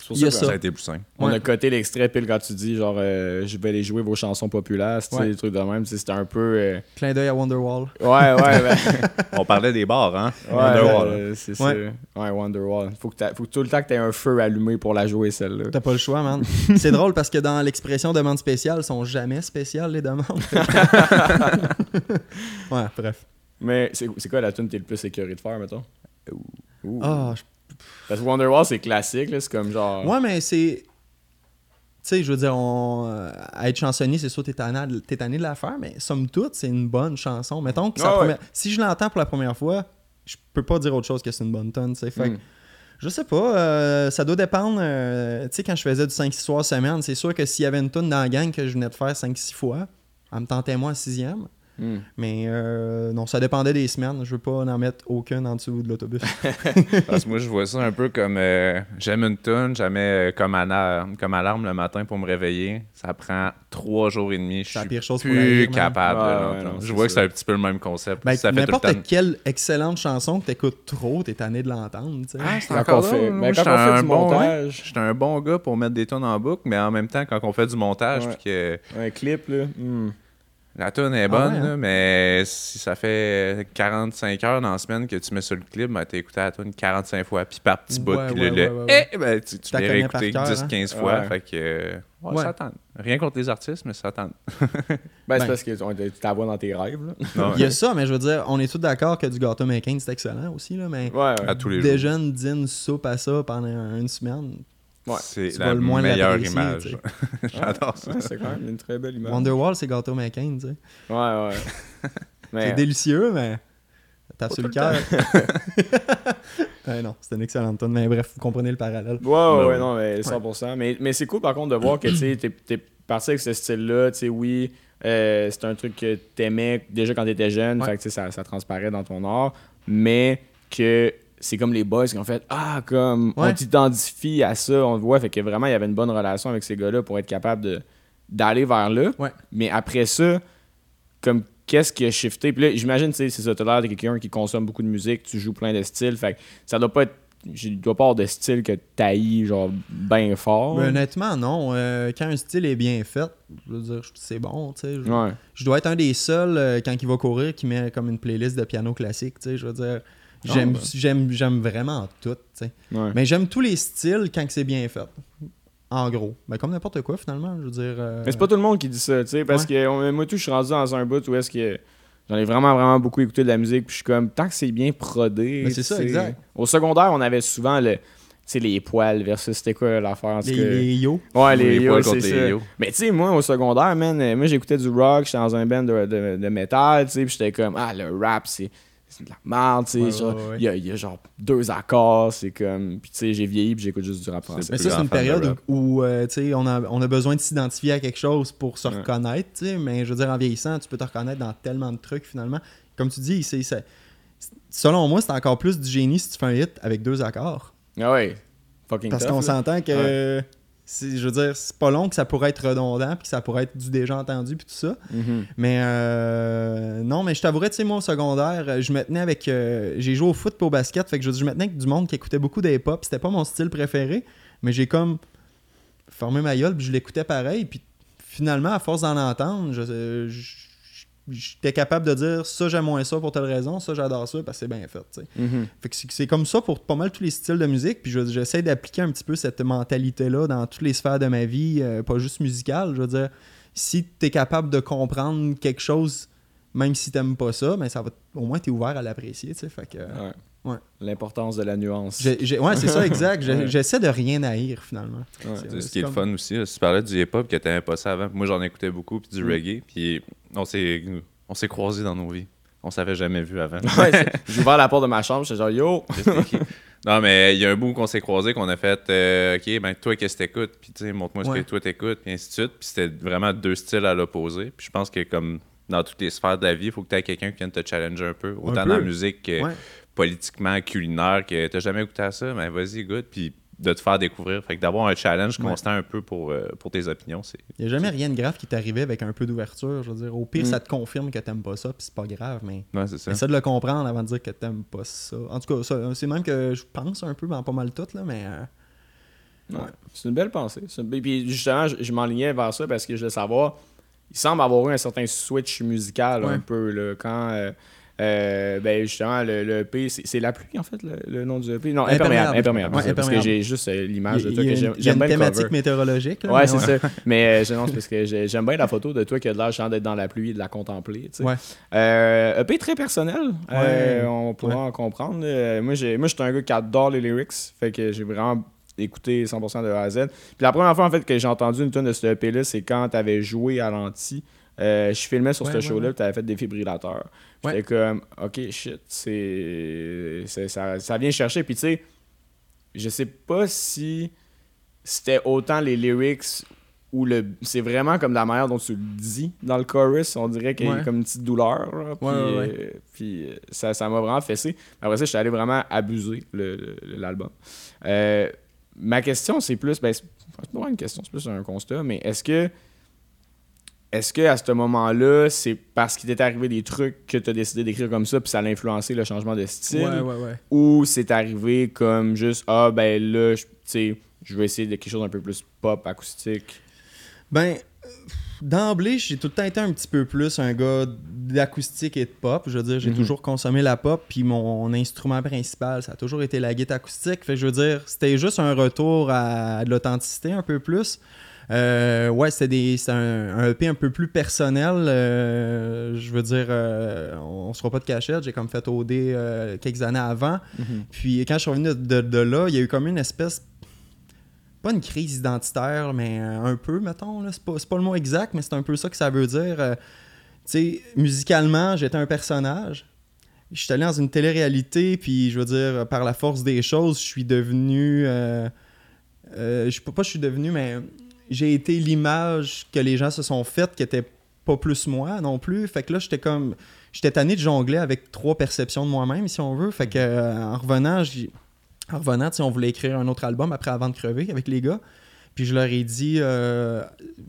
pour Il y a ça ça a été plus simple. On Ouais. a coté l'extrait pile quand tu dis genre euh, je vais aller jouer vos chansons populaires, tu sais, Ouais. des trucs de même, tu c'était un peu euh, Clin d'œil à Wonderwall. Ouais, ouais, ben, On parlait des bars, hein? ouais, Wonderwall. euh, c'est Ouais. ça. Ouais, Wonderwall. Faut que, t'as- faut que tout le temps que t'aies un feu allumé pour la jouer celle-là. T'as pas le choix, man. C'est drôle parce que dans l'expression demande spéciale, elles sont jamais spéciales, les demandes. ouais, bref. Mais c'est quoi la tune que t'es le plus écœuré de faire, mettons? Ouh. Ah, je- Parce que Wonderwall, c'est classique, là, c'est comme genre... Ouais, mais c'est. Tu sais, je veux dire, on... à être chansonnier, c'est sûr que t'es tanné, de- t'es tanné de la faire, mais somme toute, c'est une bonne chanson. Mettons que Ah ouais. première- si je l'entends pour la première fois, je peux pas dire autre chose que c'est une bonne tonne, tu sais. Fait que Hmm. Je sais pas, euh, ça doit dépendre. euh, tu sais, quand je faisais du 5-6 soirs semaine, c'est sûr que s'il y avait une tune dans la gang que je venais de faire 5-6 fois, elle me tentait moi en sixième. Hmm. Mais euh, non, ça dépendait des semaines. Je veux pas en mettre aucune en dessous de l'autobus. Parce que moi, je vois ça un peu comme euh, j'aime une tune, jamais euh, comme, alarme, comme alarme le matin pour me réveiller. Ça prend trois jours et demi. Je C'est la suis pire chose plus capable. Ouais, non, je vois que c'est un petit peu le même concept. Ben, ça fait tout le N'importe temps. quelle excellente chanson que t'écoutes trop, t'es tanné de l'entendre. Ah, c'est encore là, fait, ben, quand j'étais on fait un du bon, montage, J'étais un bon gars pour mettre des tunes en boucle, mais en même temps, quand on fait du montage, Ouais. puis que un clip, là. hmm. La tune est Ah bonne, ouais, hein? là, mais si ça fait 45 heures dans la semaine que tu mets sur le clip, ben, t'as écouté la tune 45 fois, puis par petits bouts, Ouais, puis ouais, le, ouais, le ouais, ouais. Eh, ben, tu, tu T'as l'as réécouté par cœur, 10-15 fois, Ouais. fait que ouais, Ouais. ça tente. Rien contre les artistes, mais ça tente. Ben, Ben. c'est parce que tu t'avoies dans tes rêves, là. Non, Il y a ça, mais je veux dire, on est tous d'accord que du gâteau McCain, c'est excellent aussi, là, mais Ouais, ouais. à tous les des jours. jeunes dînent soupe à ça pendant une semaine. Ouais. C'est la vas le moins meilleure image. J'adore ça. Ouais, c'est quand même une très belle image. Wonderwall, c'est gâteau McCain, tu sais. Ouais, ouais. Mais, C'est délicieux, mais t'as sur le cœur. Ouais, non, c'est une excellente tonne, mais bref, vous comprenez le parallèle. Ouais, ouais, non, mais 100%. Mais, mais c'est cool, par contre, de voir que, tu t'es parti avec ce style-là, tu sais, oui, euh, c'est un truc que t'aimais déjà quand t'étais jeune, Ouais. fait que, ça, ça transparaît dans ton art, mais que c'est comme les boys qui ont fait « Ah, comme, on Ouais. t'identifie à ça, on le voit », fait que vraiment, il y avait une bonne relation avec ces gars-là pour être capable de, d'aller vers là. Ouais. Mais après ça, comme qu'est-ce qui a shifté? Puis là, j'imagine, tu sais, c'est ça, t'as l'air de quelqu'un qui consomme beaucoup de musique, tu joues plein de styles, fait que ça doit pas être. Il doit pas avoir de style que t'haïs, genre, bien fort. Mais honnêtement, non. Euh, quand un style est bien fait, je veux dire, c'est bon, tu sais. Je, Ouais. je dois être un des seuls, euh, quand il va courir, qui met comme une playlist de piano classique, tu sais. Je veux dire, j'aime, ben. j'aime, j'aime vraiment tout, tu sais. ouais. Mais j'aime tous les styles quand c'est bien fait. En gros. Ben, comme n'importe quoi, finalement. Je veux dire. euh, Mais c'est pas tout le monde qui dit ça, tu sais, parce que on- moi, tout, je suis rendu dans un bout où est-ce que j'en ai vraiment, vraiment beaucoup écouté de la musique, puis je suis comme, tant que c'est bien prodé. Mais c'est ça, exact. Au secondaire, on avait souvent le. Tu sais, les poils versus c'était quoi l'affaire en tout les, cas? les yo. Ouais, les, Les yo, poils c'est contre les ça. yo. Mais tu sais, moi, au secondaire, man, euh, moi, j'écoutais du rock, j'étais dans un band de, de, de métal, tu sais, puis j'étais comme, ah, le rap, c'est c'est de la merde, tu sais. Ouais, genre, ouais, ouais. Il y, a, il y a genre deux accords, c'est comme. Puis tu sais, j'ai vieilli, puis j'écoute juste du rap français. Mais ça, c'est une période où, où, euh, tu sais, on a, on a besoin de s'identifier à quelque chose pour se Ouais. reconnaître, tu sais. Mais je veux dire, en vieillissant, tu peux te reconnaître dans tellement de trucs, finalement. Comme tu dis, c'est, selon moi, c'est encore plus du génie si tu fais un hit avec deux accords. Ah ouais. Fucking Parce qu'on s'entend que, je veux dire, c'est pas long que ça pourrait être redondant, puis que ça pourrait être du déjà entendu, puis tout ça. Mhm. Mais euh, non, mais je t'avouerais, tu sais, moi au secondaire, je me tenais avec. euh, j'ai joué au foot puis au basket, fait que je, je me tenais avec du monde qui écoutait beaucoup d'hip-hop. C'était pas mon style préféré, mais j'ai comme formé ma gueule, puis je l'écoutais pareil. Puis finalement, à force d'en entendre, je- je- j'étais capable de dire ça, j'aime moins ça pour telle raison, ça, j'adore ça parce que c'est bien fait, tu sais. Mhm. Fait que c'est- comme ça pour pas mal tous les styles de musique. Puis je- j'essaie d'appliquer un petit peu cette mentalité-là dans toutes les sphères de ma vie, euh, pas juste musicale. Je veux dire, si tu es capable de comprendre quelque chose, même si t'aimes pas ça, mais ça va, au moins tu es ouvert à l'apprécier. tu sais. Fait que, euh, Ouais. Ouais. L'importance de la nuance. j'ai- j'ai- ouais, c'est ça, exact. J'ai- Ouais. J'essaie de rien haïr finalement. Ouais. C'est- C'est ce qui est le fun aussi. tu parlais du hip-hop que t'aimais pas ça avant, moi j'en écoutais beaucoup, puis du Mm. reggae, puis on s'est on s'est croisés dans nos vies. On s'avait jamais vu avant. Ouais, j'ai ouvert la porte de ma chambre, j'étais genre yo. Non, mais il y a un bout qu'on s'est croisés, qu'on a fait euh, OK, ben toi, qu'est-ce que t'écoutes? Puis tu sais, montre-moi ce Ouais. que toi t'écoutes, puis ainsi de suite. Puis c'était vraiment deux styles à l'opposé. Puis je pense que comme dans toutes les sphères de la vie, il faut que tu aies quelqu'un qui vienne te challenger un peu. Autant peu. dans la musique que Ouais. Politiquement, culinaire, que t'as jamais goûté à ça, ben vas-y, goûte, puis de te faire découvrir. Fait que d'avoir un challenge Ouais. constant un peu pour, euh, pour tes opinions, c'est. Il n'y a jamais rien de grave qui arrivé avec un peu d'ouverture. Je veux dire, au pire, Mm. ça te confirme que t'aimes pas ça, puis c'est pas grave, mais Ouais, c'est ça. essaie de le comprendre avant de dire que t'aimes pas ça. En tout cas, ça, c'est même que je pense un peu dans pas mal tout, là, mais. euh, Ouais. C'est une belle pensée. Une- Puis justement, je, je m'enlignais vers ça parce que je voulais savoir. Il semble avoir eu un certain switch musical Ouais. un peu là, quand. euh, euh, ben justement, le, le EP, c'est la pluie en fait, le, le nom du EP. Non, imperméable. Imperméable. Ouais, parce que j'ai juste l'image de Il toi que j'aime il y a bien le thématique cover. météorologique. là, Ouais, c'est ça. Mais euh, non, parce que j'ai- j'aime bien la photo de toi qui a de l'air d'être dans la pluie et de la contempler. tu sais. Ouais. Euh, EP très personnel, euh, on pourra en comprendre. Moi, j'ai, moi, je suis un gars qui adore les lyrics, fait que j'ai vraiment écouté 100% de A à Z. Puis la première fois en fait que j'ai entendu une tonne de ce EP là, c'est quand tu avais joué à l'anti. Euh, je filmais sur Ouais, ce ouais, show-là, tu avais fait des fibrillateurs. J'étais comme, ok, shit, c'est, ça, ça vient chercher. Puis tu sais, je sais pas si c'était autant les lyrics ou le c'est vraiment comme la manière dont tu le dis dans le chorus on dirait qu'il y a Ouais. comme une petite douleur là, puis, Ouais, ouais, ouais. euh, puis, euh, ça ça m'a vraiment fessé après ça j'étais allé vraiment abuser le- le- l'album Euh, ma question c'est plus ben, c'est c'est pas une question c'est plus un constat mais est-ce que est-ce que à ce moment-là c'est parce qu'il t'est arrivé des trucs que tu as décidé d'écrire comme ça puis ça a influencé le changement de style? Ouais, ouais, ouais. ou c'est arrivé comme juste ah ben là je- tu sais je vais essayer de quelque chose un peu plus pop acoustique Ben, d'emblée, j'ai tout le temps été un petit peu plus un gars d'acoustique et de pop. Je veux dire, j'ai Mhm. toujours consommé la pop, puis mon instrument principal, ça a toujours été la guitare acoustique. Fait que je veux dire, c'était juste un retour à de l'authenticité un peu plus. Euh, ouais, c'était un, un EP un peu plus personnel. euh, je veux dire, euh, on, on se fera pas de cachette. J'ai comme fait OD euh, quelques années avant. Puis quand je suis revenu de, de- de là, il y a eu comme une espèce. Pas une crise identitaire, mais un peu, mettons. C'est pas, pas le mot exact, mais c'est un peu ça que ça veut dire. Euh, tu sais, musicalement, j'étais un personnage. Je suis allé dans une télé-réalité, puis je veux dire, par la force des choses, je suis devenu. euh, euh, je sais pas je suis devenu, mais j'ai été l'image que les gens se sont faites qui était pas plus moi non plus. Fait que là, j'étais comme. J'étais tanné de jongler avec trois perceptions de moi-même, si on veut. Fait que euh, en revenant, j'ai- en revenant, on voulait écrire un autre album après Avant de crever avec les gars. Puis je leur ai dit, euh,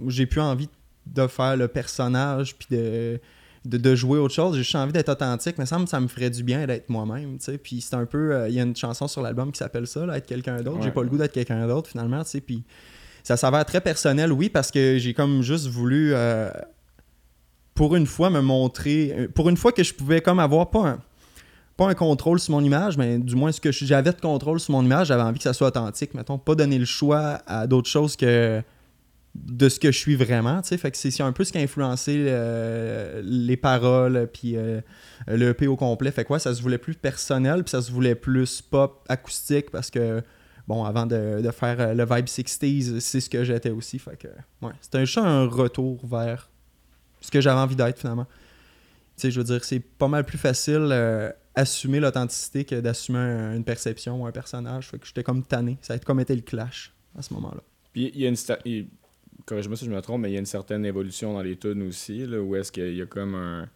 j'ai plus envie de faire le personnage puis de, de, de jouer autre chose. J'ai juste envie d'être authentique. Mais ça me, ça me ferait du bien d'être moi-même. Puis c'est un peu, euh, il y a une chanson sur l'album qui s'appelle ça, là, être quelqu'un d'autre. J'ai Ouais. pas le goût d'être quelqu'un d'autre finalement. Puis ça s'avère très personnel, oui, parce que j'ai comme juste voulu, euh, pour une fois, me montrer. euh, Pour une fois que je pouvais comme avoir pas un pas un contrôle sur mon image, mais du moins ce que j'avais de contrôle sur mon image, j'avais envie que ça soit authentique, mettons, pas donner le choix à d'autres choses que de ce que je suis vraiment, tu sais, fait que c'est un peu ce qui a influencé les paroles, puis euh, le EP au complet, fait quoi, ça se voulait plus personnel, puis ça se voulait plus pop, acoustique, parce que, bon, avant de, de faire euh, le vibe 60s, c'est ce que j'étais aussi, fait que, ouais, c'était juste un retour vers ce que j'avais envie d'être, finalement. Tu sais, je veux dire, c'est pas mal plus facile euh, assumer l'authenticité que d'assumer un- une perception ou un personnage. Fait que j'étais comme tanné. Ça a comme été le clash à ce moment-là. Puis il y a une il- corrige-moi si je me trompe, mais il y a une certaine évolution dans les tunes aussi, là, où est-ce qu'il y a comme un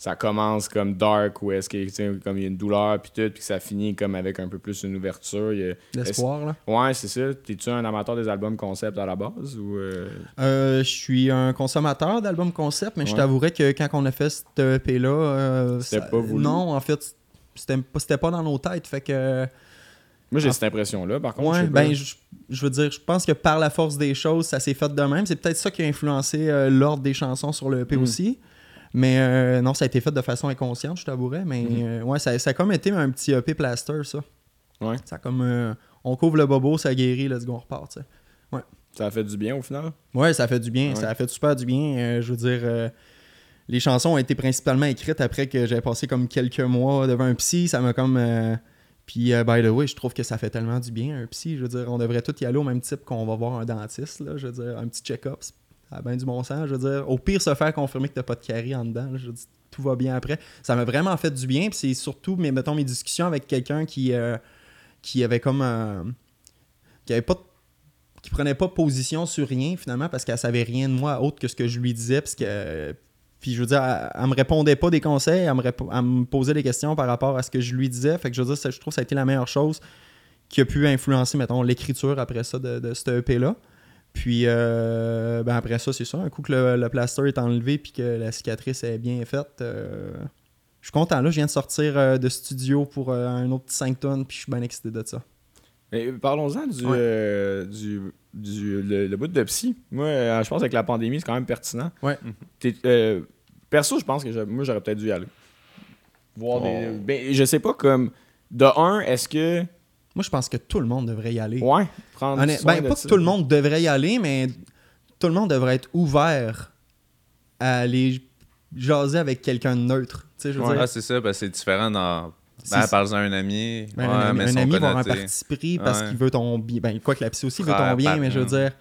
ça commence comme dark où est-ce qu'il y a comme il y a une douleur puis tout puis ça finit comme avec un peu plus une ouverture L'espoir, là. ouais c'est ça t'es-tu un amateur des albums concept à la base ou euh, Euh, je suis un consommateur d'albums concept, mais je t'avouerais que quand on a fait cette EP-là, euh, C'était ça- pas voulu. Non, en fait, c'était pas, c'était pas dans nos têtes. Fait que. moi j'ai cette impression là par contre je Ouais, ben, je, je veux dire, je pense que par la force des choses, ça s'est fait de même. C'est peut-être ça qui a influencé euh, l'ordre des chansons sur le EP Mm. aussi. Mais euh, non, ça a été fait de façon inconsciente, je t'avouerais. Mais Mhm. euh, ouais, ça, ça a comme été un petit EP plaster, ça. Ouais. Ça a comme. euh, on couvre le bobo, ça guérit, let's go, on repart, tu sais. ça a fait du bien au final? Ouais, ça fait du bien. Ouais. Ça a fait super du bien. Je veux dire, les chansons ont été principalement écrites après que j'avais passé comme quelques mois devant un psy. Ça m'a comme. Puis, by the way, je trouve que ça fait tellement du bien, un psy. Je veux dire, on devrait tous y aller au même type qu'on va voir un dentiste. Là, je veux dire, un petit check-up. A bien du bon sens. Je veux dire, au pire, se faire confirmer que t'as pas de carie en dedans. je veux dire, tout va bien après. Ça m'a vraiment fait du bien. Puis, c'est surtout, mais mettons, mes discussions avec quelqu'un qui, euh, qui avait comme. qui avait pas qui prenait pas position sur rien finalement parce qu'elle savait rien de moi autre que ce que je lui disais puis je veux dire elle, elle me répondait pas des conseils elle me, posait des questions par rapport à ce que je lui disais fait que je veux dire je trouve que ça a été la meilleure chose qui a pu influencer mettons l'écriture après ça de, de ce EP là puis euh, ben après ça c'est ça un coup que le, le plaster est enlevé puis que la cicatrice est bien faite euh, je suis content là je viens de sortir euh, de studio pour euh, un autre petit 5 tonnes puis je suis bien excité de ça Mais parlons-en du, Ouais. euh, du, du le, le bout de psy. Moi, euh, je pense avec la pandémie, c'est quand même pertinent. Ouais. T'es- perso, je pense que moi, j'aurais peut-être dû y aller. Voir des. Oh. Ben, je sais pas, comme. De un, est-ce que. Moi je pense que tout le monde devrait y aller Ouais, prendre Honnêt- soin ben, de pas que tout le monde devrait y aller, mais tout le monde devrait être ouvert à aller jaser avec quelqu'un de neutre. Tu sais, je veux Ouais. dire, Ah, c'est ça, parce que c'est différent dans. Ben, parle à un ami. ben, ouais, un, mais un ami va avoir un connoté. parti pris parce Ouais. qu'il veut ton bien. Ben, quoi que la psy aussi veut ton bien, mais je veux dire.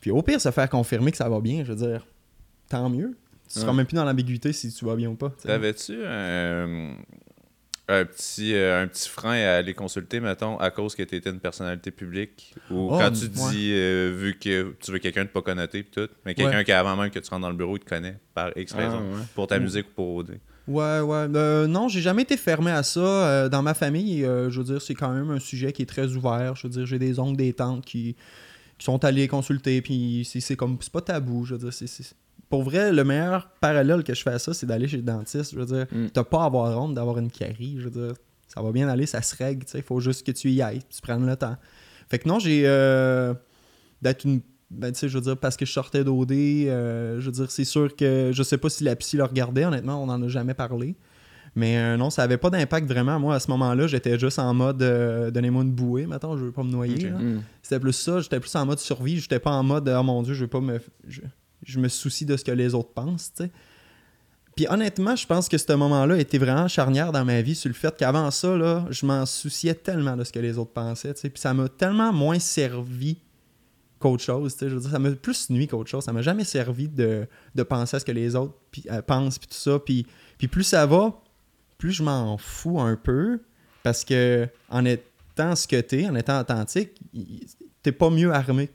Puis au pire, se faire confirmer que ça va bien, je veux dire, tant mieux. Tu seras même plus dans l'ambiguïté si tu vas bien ou pas. T'avais-tu un, un petit, euh, un petit frein à aller consulter, mettons, à cause que tu étais une personnalité publique? Ou Oh, quand tu ouais. dis, euh, vu que tu veux quelqu'un de pas connoté, pis tout, mais quelqu'un Ouais. qui avant même que tu rentres dans le bureau, il te connaît par X Ah, raison, ouais. pour ta musique ou pour OD. Ouais, ouais. Euh, non, j'ai jamais été fermé à ça. Euh, dans ma famille, je veux dire, c'est quand même un sujet qui est très ouvert. Je veux dire, j'ai des oncles, des tantes qui, qui sont allés consulter, puis c'est c'est comme, c'est pas tabou. Je veux dire, c'est- Pour vrai, le meilleur parallèle que je fais à ça, c'est d'aller chez le dentiste. Je veux dire, Mm. t'as pas à avoir honte d'avoir une carie. Je veux dire, ça va bien aller, ça se règle. Il faut juste que tu y ailles, tu prennes le temps. Fait que non, j'ai. euh, d'être une. Ben, tu sais, je veux dire, parce que je sortais d'OD, euh, je veux dire, c'est sûr que je sais pas si la psy le regardait, honnêtement, on en a jamais parlé. Mais euh, non, ça avait pas d'impact vraiment. Moi, à ce moment-là, j'étais juste en mode euh, donnez-moi une bouée, maintenant, je veux pas me noyer. Hmm. C'était plus ça, j'étais plus en mode survie, j'étais pas en mode oh mon dieu, je veux pas me. Je, je me soucie de ce que les autres pensent. Puis honnêtement, je pense que ce moment-là était vraiment charnière dans ma vie sur le fait qu'avant ça, je m'en souciais tellement de ce que les autres pensaient. Puis ça m'a tellement moins servi qu'autre chose, ça m'a plus nuit qu'autre chose. Ça m'a jamais servi de, penser à ce que les autres euh, pensent, puis plus ça va, plus je m'en fous un peu. Parce que en étant ce que t'es, en étant authentique, t'es pas mieux armé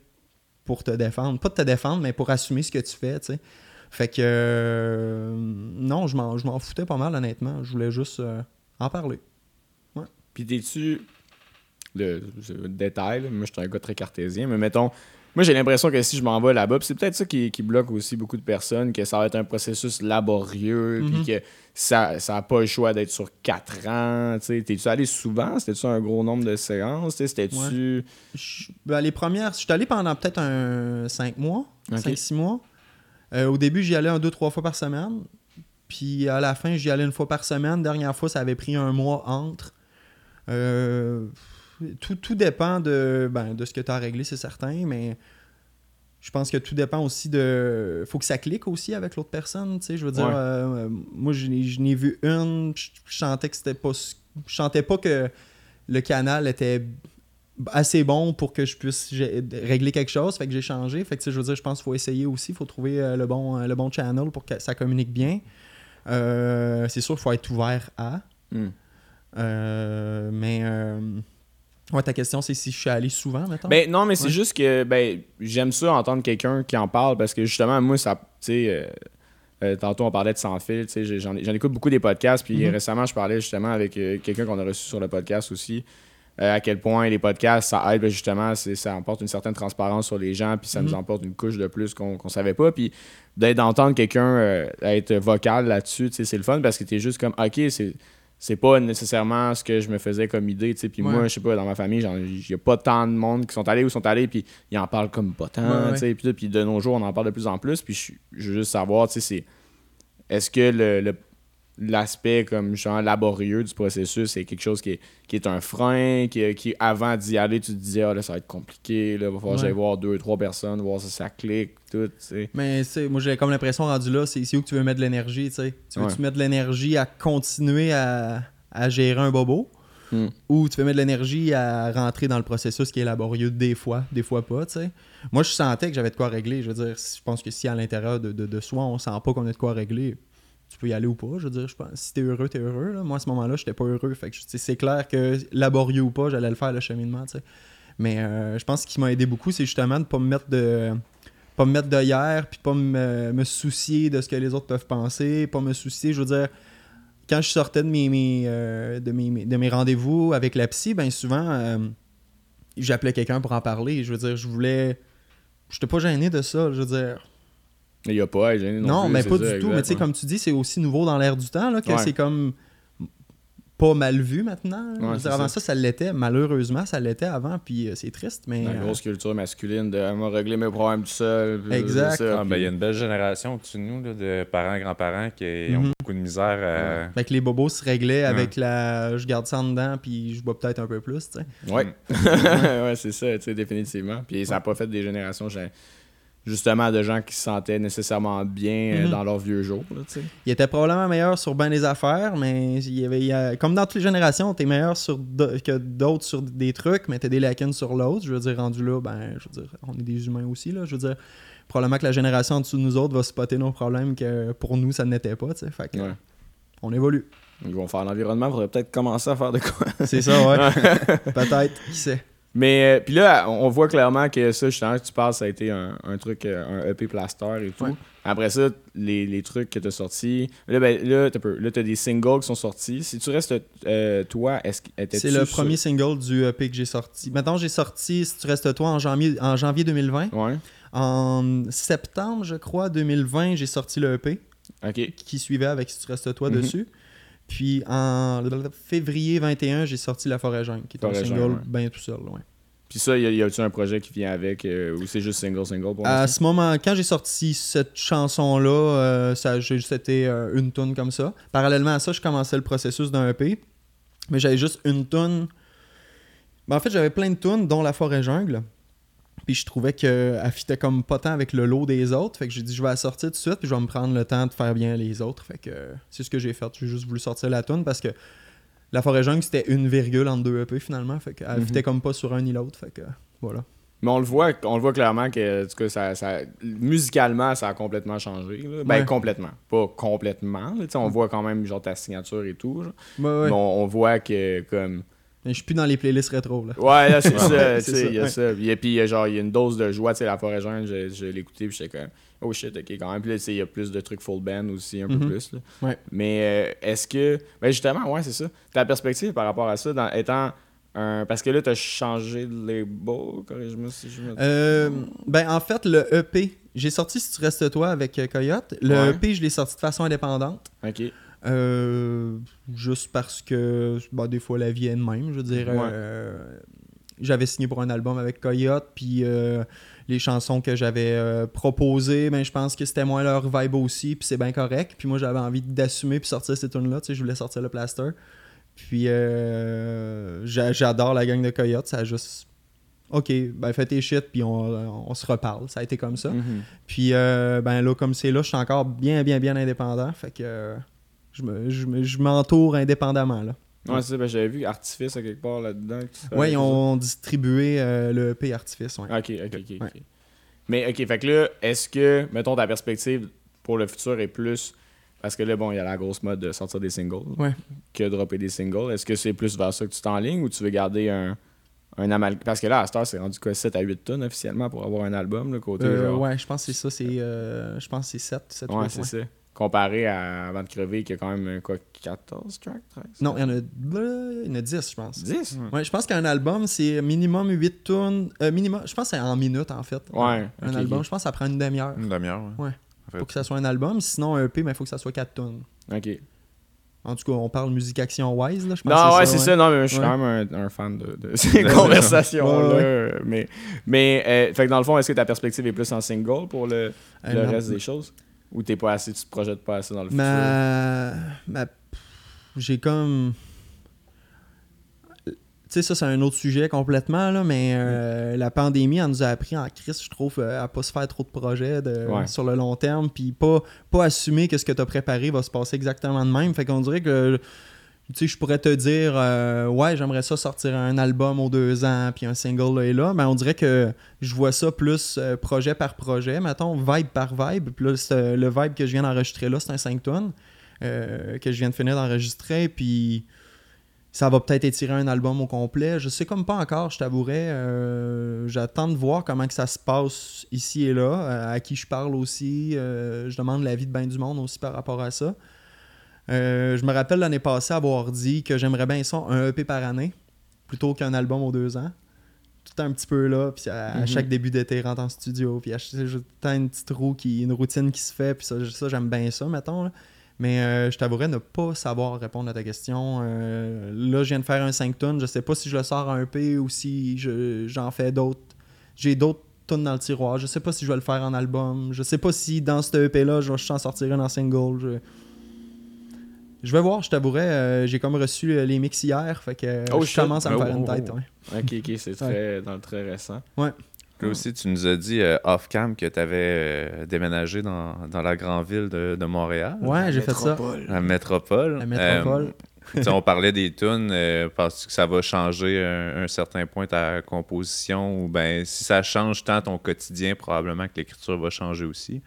pour te défendre. Pas de te défendre, mais pour assumer ce que tu fais, tu. Fait que euh, non, je m'en, foutais pas mal, honnêtement. Je voulais juste euh, en parler. Puis t'es-tu. Le, détail, moi je suis un gars très cartésien, mais mettons. Moi j'ai l'impression que si je m'en vais là-bas, c'est peut-être ça qui, qui bloque aussi beaucoup de personnes, que ça va être un processus laborieux, Mhm. puis que ça ça a pas le choix d'être sur 4 ans. T'es-tu allé souvent? C'était-tu un gros nombre de séances? C'était-tu. Ben, les premières, je suis allé pendant peut-être un 5 mois, Ok. 5-6 mois. Euh, au début, j'y allais un 2-3 fois par semaine. Puis à la fin, j'y allais une fois par semaine. Dernière fois, ça avait pris un mois entre. Euh, tout, tout dépend de, ben, de ce que tu as réglé, c'est certain, mais je pense que tout dépend aussi de. faut que ça clique aussi avec l'autre personne. tu sais, Je veux dire, Ouais. euh, moi, je n'ai je n'ai vu une, je je sentais que c'était pas. Je sentais pas que le canal était assez bon pour que je puisse régler quelque chose. Fait que j'ai changé. Fait que, tu sais, je veux dire, je pense qu'il faut essayer aussi. Il faut trouver euh, le, bon, euh, le bon channel pour que ça communique bien. C'est sûr qu'il faut être ouvert à. Hmm. Mais ouais, ta question, c'est si je suis allé souvent, mettons? Ben non, mais c'est Ouais. juste que ben j'aime ça entendre quelqu'un qui en parle parce que justement moi ça tu sais euh, euh, tantôt on parlait de sans fil, tu j'en écoute beaucoup des podcasts puis Mhm. récemment je parlais justement avec euh, quelqu'un qu'on a reçu sur le podcast aussi euh, à quel point les podcasts ça aide ben, justement ça emporte une certaine transparence sur les gens puis ça nous emporte une couche de plus qu'on qu'on savait pas puis d'entendre quelqu'un euh, être vocal là-dessus, tu c'est le fun parce que t'es juste comme OK, c'est c'est pas nécessairement ce que je me faisais comme idée, tu sais. Puis Ouais. moi, je sais pas, dans ma famille, il y a pas tant de monde qui sont allés ou sont allés, puis ils en parlent comme pas tant, tu sais. Puis, de nos jours, on en parle de plus en plus. Puis je, je veux juste savoir, tu sais, c'est... Est-ce que le... le- l'aspect comme genre laborieux du processus c'est quelque chose qui est, qui est un frein qui, qui avant d'y aller tu te disais ah là ça va être compliqué là va falloir que Ouais. j'aille voir deux trois personnes voir si ça clique tout Mais tu sais, moi j'ai comme l'impression rendu là, c'est où que tu veux mettre de l'énergie, tu sais. Tu veux Ouais. tu mettre de l'énergie à continuer à, à gérer un bobo? Hmm. ou tu veux mettre de l'énergie à rentrer dans le processus qui est laborieux des fois, des fois pas, tu sais? Moi je sentais que j'avais de quoi régler, je veux dire, je pense que si à l'intérieur de, de, de soi on sent pas qu'on a de quoi régler, tu peux y aller ou pas, je veux dire, je pense, si t'es heureux, t'es heureux, là. Moi à ce moment-là, j'étais pas heureux, fait que c'est clair que laborieux ou pas, j'allais le faire le cheminement, tu sais. Mais euh, je pense ce qui m'a aidé beaucoup, c'est justement de pas me mettre de pas me mettre de hier, puis pas me, me soucier de ce que les autres peuvent penser, pas me soucier, je veux dire, quand je sortais de mes, euh, de mes- de mes rendez-vous avec la psy, ben souvent, euh, j'appelais quelqu'un pour en parler. Je veux dire, je voulais... J'étais pas gêné de ça, je veux dire. Il y a pas à être gêné non, Non, plus, mais pas ça, du tout. Mais tu sais, comme tu dis, c'est aussi nouveau dans l'air du temps, là, que Ouais. c'est comme pas mal vu maintenant. Ouais, dire, avant ça. ça, ça l'était. Malheureusement, ça l'était avant, puis euh, c'est triste, mais... La euh, grosse culture masculine de moi régler mes problèmes tout seul. Exact. Ah, puis- ben, il y a une belle génération au-dessus de nous, là, de parents, grands-parents qui ont Mhm. beaucoup de misère à. Fait que les bobos se réglaient avec la je garde ça en dedans puis je bois peut-être un peu plus, tu sais. Ouais, ouais c'est ça, tu sais, définitivement. Puis ça n'a pas fait des générations, j'ai- justement, de gens qui se sentaient nécessairement bien euh, Mhm. dans leurs vieux jours, là. Il était probablement meilleur sur bien des affaires, mais il y avait il y a- comme dans toutes les générations, t'es meilleur sur que d'autres sur des trucs, mais t'as des lacunes sur l'autre. Je veux dire, rendu là, ben, je veux dire, on est des humains aussi, là. Je veux dire, probablement que la génération en dessous de nous autres va spotter nos problèmes que pour nous, ça n'était pas. Fait que, Ouais. on évolue. Ils vont faire l'environnement, il faudrait peut-être commencer à faire de quoi. C'est ça, ouais. peut-être, qui sait. Mais euh, puis là, on voit clairement que ça, justement, que tu parles, ça a été un, un truc, euh, un EP plaster et tout. Ouais. Après ça, les, les trucs que tu as sortis. Là, ben, là, là, t'as des singles qui sont sortis. Si tu restes euh, toi, est-ce que C'est le sur- premier single du EP que j'ai sorti. Maintenant, j'ai sorti Si tu restes toi en janvier, en janvier 2020. Ouais. En septembre, je crois, 2020, j'ai sorti le EP Ok. qui suivait avec Si tu restes toi Mhm. dessus. Puis en février 21, j'ai sorti La Forêt Jungle, qui est un Forêt single Jungle, ouais. bien tout seul. ouais. Puis ça, y a- y a-tu un projet qui vient avec euh, ou c'est juste single, single pour À ce moment, quand j'ai sorti cette chanson-là, euh, ça j'ai juste été euh, une tune comme ça. Parallèlement à ça, je commençais le processus d'un EP, mais j'avais juste une tune. Ben, en fait, j'avais plein de tunes, dont La Forêt Jungle. Puis je trouvais qu'elle fitait comme pas tant avec le lot des autres. Fait que j'ai dit, je vais la sortir tout de suite, puis je vais me prendre le temps de faire bien les autres. Fait que c'est ce que j'ai fait. J'ai juste voulu sortir la tune parce que La Forêt Jungle, c'était une virgule entre deux EP finalement. Fait qu'elle Mhm. fitait comme pas sur un ni l'autre. Fait que voilà. Mais on le voit, on le voit clairement que ça, ça- musicalement, ça a complètement changé. là. Ben, Ouais. complètement. Pas complètement. là, on voit quand même genre ta signature et tout. ouais. Mais on, on voit que comme. Mais je suis plus dans les playlists rétro là. Ouais, là, c'est ça. Ouais, tu c'est sais, ça, Il y a ouais. ça. Et puis, genre, il y a une dose de joie. Tu sais, la forêt jaune, je, je l'ai écouté, puis j'étais comme. Oh shit, ok, quand même. Puis là, tu sais, il y a plus de trucs full band aussi, un peu Mhm. plus. là. Ouais. Mais euh, est-ce que. Ben, justement, ouais, c'est ça. Ta perspective par rapport à ça, dans, étant. Un... Parce que là, t'as changé de label, corrige-moi si je me Euh, ben en fait le EP, j'ai sorti Si tu restes toi avec euh, Coyote. Le Ouais. EP, je l'ai sorti de façon indépendante. Ok. Euh, juste parce que bah, des fois la vie est de même. Je veux dire, Ouais. euh, j'avais signé pour un album avec Coyote, puis euh, les chansons que j'avais proposées, ben, je pense que c'était moins leur vibe aussi, puis c'est bien correct. Puis moi, j'avais envie d'assumer puis sortir ces tunes-là. Tu sais, je voulais sortir le plaster. Puis j'a- j'adore la gang de Coyote. Ça a juste. Ok, ben fais tes shit, puis on, on se reparle. Ça a été comme ça. Mhm. Puis, euh, ben là, comme c'est là, je suis encore bien, bien, bien indépendant. Fait que je me- je me- je m'entoure indépendamment, là. Ouais, c'est ben, j'avais vu Artifice à quelque part là-dedans. Ouais, ils ont distribué euh, le EP Artifice, ouais. Ok, ok, ok. Mais ok, fait que là, est-ce que, mettons, ta perspective pour le futur est plus Parce que là, bon, il y a la grosse mode de sortir des singles Ouais. que de dropper des singles. Est-ce que c'est plus vers ça que tu t'enlignes ou tu veux garder un, un amalgame? Parce que là, à cette heure, c'est rendu quoi, 7 à 8 tonnes officiellement pour avoir un album, le côté Euh, genre. ouais, je pense que c'est ça. C'est, euh, je pense que c'est 7. 7 Ouais, c'est ça. Comparé à Avant de crever, qui a quand même euh, quoi, 14 tracks 13? Non, il y en a, euh, il y en a 10, je pense. 10? Ouais, je pense qu'un album, c'est minimum 8 tunes. Euh, minimum, je pense que c'est en minutes, en fait. Ouais. Un album, je pense que ça prend une demi-heure. Une demi-heure, ouais. Ouais. En fait. Pour que ça soit un album. Sinon, un EP, il faut que ça soit 4 tunes. Ok. En tout cas, on parle musique action wise, là, je pense. Non, que ouais, c'est ça. Non, mais je suis Ouais. quand même un, un fan de, de ces conversations-là. Ouais, Mais, mais euh, fait que dans le fond, est-ce que ta perspective est plus en single pour le, Euh, le reste des choses? Ou t'es pas assez, tu te projettes pas assez dans le futur? Ma... J'ai comme... Tu sais, ça, c'est un autre sujet complètement, là, mais euh, la pandémie, elle nous a appris en crise, je trouve, euh, à pas se faire trop de projets de- Ouais. sur le long terme, puis pas, pas assumer que ce que tu as préparé va se passer exactement de même. Fait qu'on dirait que, tu sais, je pourrais te dire, euh, ouais, j'aimerais ça sortir un album aux deux ans, puis un single là et là, mais on dirait que je vois ça plus euh, projet par projet, mettons, vibe par vibe. Puis là, le vibe que je viens d'enregistrer là, c'est un 5 tonnes euh, que je viens de finir d'enregistrer, puis ça va peut-être étirer un album au complet. Je sais comme pas encore, je t'avouerais. J'attends de voir comment que ça se passe ici et là, à qui je parle aussi. je demande l'avis de bien du monde aussi par rapport à ça. Euh, je me rappelle l'année passée avoir dit que j'aimerais bien ça, un EP par année, plutôt qu'un album aux deux ans. Tout un petit peu là, puis à, à Mhm. chaque début d'été, rentre en studio, puis j'ai tout une petite roue, qui, une routine qui se fait, puis ça, ça, j'aime bien ça, mettons. là. Mais euh, je t'avouerais ne pas savoir répondre à ta question. Euh, là, je viens de faire un 5 tonnes. Je sais pas si je le sors en EP ou si je- j'en fais d'autres. J'ai d'autres tonnes dans le tiroir. Je sais pas si je vais le faire en album. Je sais pas si dans ce EP-là, je vais en sortir un en single. Je, je vais voir, je t'avouerais. euh, J'ai comme reçu euh, les mix hier. Fait que euh, Oh, je shit. commence à me Oh, faire une oh, tête. oh. ouais. Ok, ok, c'est très, dans le très récent. Là aussi, tu nous as dit euh, off-cam que tu avais déménagé dans, dans la grande ville de, de Montréal, Ouais, j'ai fait ça. la métropole. La métropole. Euh, tu sais, on parlait des tunes. euh, Penses-tu que ça va changer un, un certain point ta composition? Ou ben si ça change tant ton quotidien, probablement que l'écriture va changer aussi.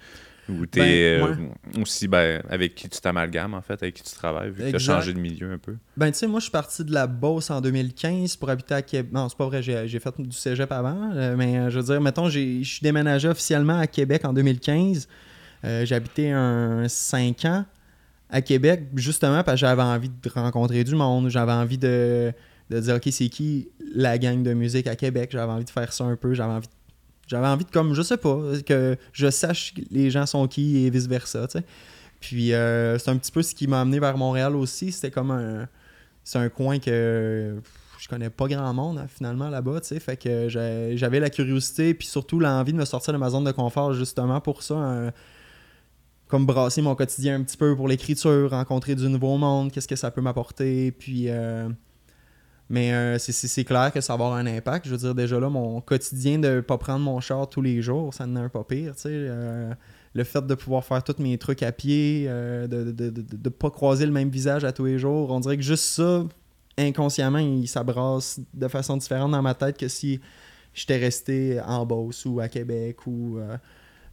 Ou t'es Ben, euh, aussi ben, avec qui tu t'amalgames, en fait, avec qui tu travailles, vu que tu as changé de milieu un peu. Ben, tu sais, moi, je suis parti de la Beauce en 2015 pour habiter à Québec. Non, c'est pas vrai, j'ai fait du cégep avant. euh, mais euh, je veux dire, mettons, je suis déménagé officiellement à Québec en 2015. Euh, j'ai habité un 5 ans à Québec, justement parce que j'avais envie de rencontrer du monde. J'avais envie de, de dire, OK, c'est qui la gang de musique à Québec? J'avais envie de faire ça un peu. J'avais envie de j'avais envie de, comme, je sais pas, que je sache les gens sont qui et vice-versa, tu sais. Puis euh, c'est un petit peu ce qui m'a amené vers Montréal aussi. C'était comme un. C'est un coin que je connais pas grand monde hein, finalement là-bas, tu sais. Fait que j'avais la curiosité, puis surtout l'envie de me sortir de ma zone de confort justement pour ça. un- comme brasser mon quotidien un petit peu pour l'écriture, rencontrer du nouveau monde, qu'est-ce que ça peut m'apporter. Puis. euh, mais euh, c'est- clair que ça va avoir un impact. Je veux dire, déjà là, mon quotidien de pas prendre mon char tous les jours, ça n'est pas pire. Euh, le fait de pouvoir faire tous mes trucs à pied, euh, de ne de, de, de pas croiser le même visage à tous les jours, on dirait que juste ça, inconsciemment, il s'abrasse de façon différente dans ma tête que si j'étais resté en Beauce ou à Québec ou...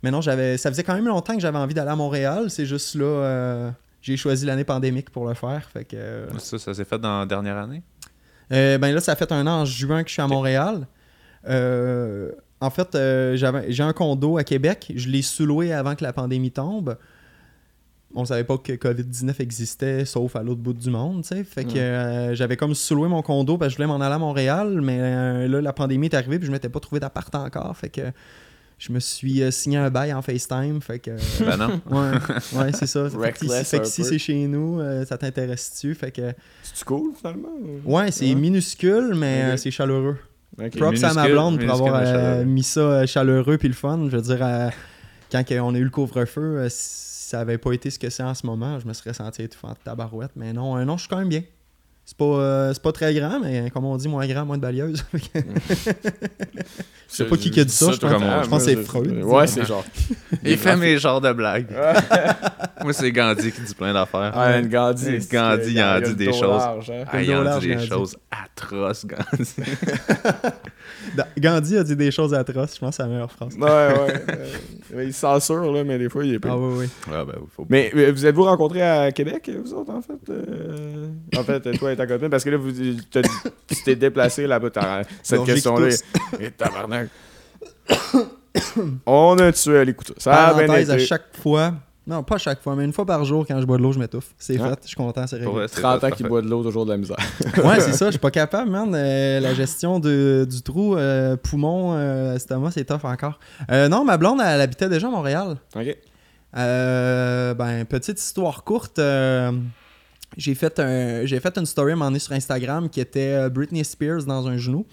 Mais non, ça faisait quand même longtemps que j'avais envie d'aller à Montréal. C'est juste là, j'ai choisi l'année pandémique pour le faire. Fait que, Ça, ça s'est fait dans la dernière année? Euh, ben là, ça fait un an en juin que je suis à Montréal. Euh, en fait, euh, j'ai un condo à Québec. Je l'ai sous-loué avant que la pandémie tombe. On savait pas que COVID-19 existait, sauf à l'autre bout du monde, tu sais. Fait que Ouais. j'avais comme sous-loué mon condo parce que je voulais m'en aller à Montréal, mais là, la pandémie est arrivée puis je m'étais pas trouvé d'appart encore. Fait que je me suis euh, signé un bail en FaceTime. Fait que... ben non. ouais, ouais c'est ça. Fait que si, fait que c'est chez nous, euh, ça t'intéresse-tu? Fait que... C'est-tu cool, finalement? ou- Ouais, c'est Ouais. minuscule, mais euh, c'est chaleureux. Ok. Props à ma blonde pour avoir euh, mis ça euh, chaleureux puis le fun. Je veux dire, euh, quand on a eu le couvre-feu, euh, si ça avait pas été ce que c'est en ce moment, je me serais senti étouffant de tabarouette. Mais non, euh, non, je suis quand même bien. C'est pas, euh, c'est pas très grand, mais comme on dit, moins grand, moins de balieuse. Je sais pas qui qui a dit ça, je pense- Ah, je pense que c'est Freud. Ouais, c'est genre. Il fait mes genres de blagues. Moi, c'est Gandhi qui dit plein d'affaires. Ah, Gandhi. Gandhi, il en a dit des choses. Ah, il en dit des choses atroces, Gandhi. Gandhi a dit des choses atroces, je pense que c'est la meilleure phrase. Ouais, ouais. euh, il censure, là, mais des fois, il est pas. Ah oui, oui. Ouais, ben, faut Mais vous êtes-vous rencontrés à Québec, vous autres, en fait? euh? En fait, toi ta copine, parce que là, vous, t'as- tu t'es déplacé là-bas, t'as- cette Gorgée qui question-là. tousse. Et tabarnak. On a tué à l'écoute. Ça a bien Parenthèse, à été. chaque fois, non, pas chaque fois, mais une fois par jour, quand je bois de l'eau, je m'étouffe. C'est Ah. fait, je suis content, c'est réglé. vrai, c'est 30 ans qu'il boit de l'eau, toujours de la misère. Ouais, c'est ça, je suis pas capable, man. Euh, la gestion de- du trou, euh, poumon, euh, estomac, c'est tough encore. Euh, non, ma blonde, elle, habitait déjà à Montréal. OK. Euh, ben, petite histoire courte. euh, j'ai fait, un, j'ai fait une story à un moment donné sur Instagram qui était euh, Britney Spears dans un genou.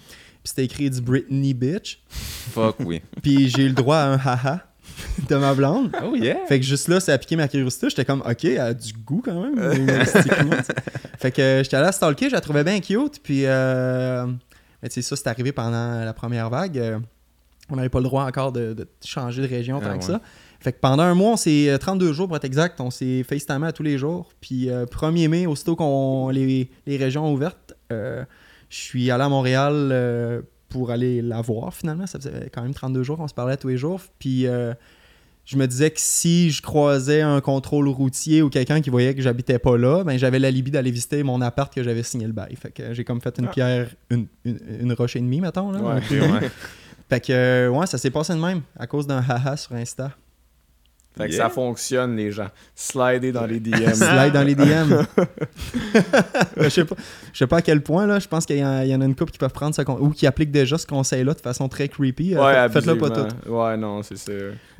Puis c'était écrit du Britney Bitch. Fuck oui. Puis j'ai eu le droit à un haha de ma blonde. Oh yeah. Fait que juste là, ça a piqué ma curiosité. J'étais comme, ok, elle a du goût quand même. fait que euh, j'étais allé à stalker, je la trouvais bien cute. Puis, euh, mais tu sais, ça, c'est arrivé pendant la première vague. On n'avait pas le droit encore de, de changer de région tant Ah que ouais. ça. Fait que pendant un mois, on s'est euh, 32 jours pour être exact, on s'est FaceTimé à tous les jours. Puis euh, 1er mai, aussitôt qu'on les, les régions ont ouvertes, euh, je suis allé à Montréal euh, pour aller la voir finalement. Ça faisait quand même 32 jours qu'on se parlait tous les jours. Puis euh, je me disais que si je croisais un contrôle routier ou quelqu'un qui voyait que j'habitais pas là, ben j'avais l'alibi d'aller visiter mon appart que j'avais signé le bail. Fait que j'ai comme fait une Ah. pierre, une, une, une roche et demie, mettons. Là. Ouais. Fait que euh, ouais, ça s'est passé de même à cause d'un haha sur Insta. Fait que Yeah. ça fonctionne, les gens. Slider dans les DM. Slide dans les DM. je sais pas, je sais pas à quel point là. Je pense qu'il y, y en a une couple qui peuvent prendre ça con- ou qui appliquent déjà ce conseil-là de façon très creepy. Euh, Ouais, fait- Faites-le pas tout. Ouais, non, c'est ça.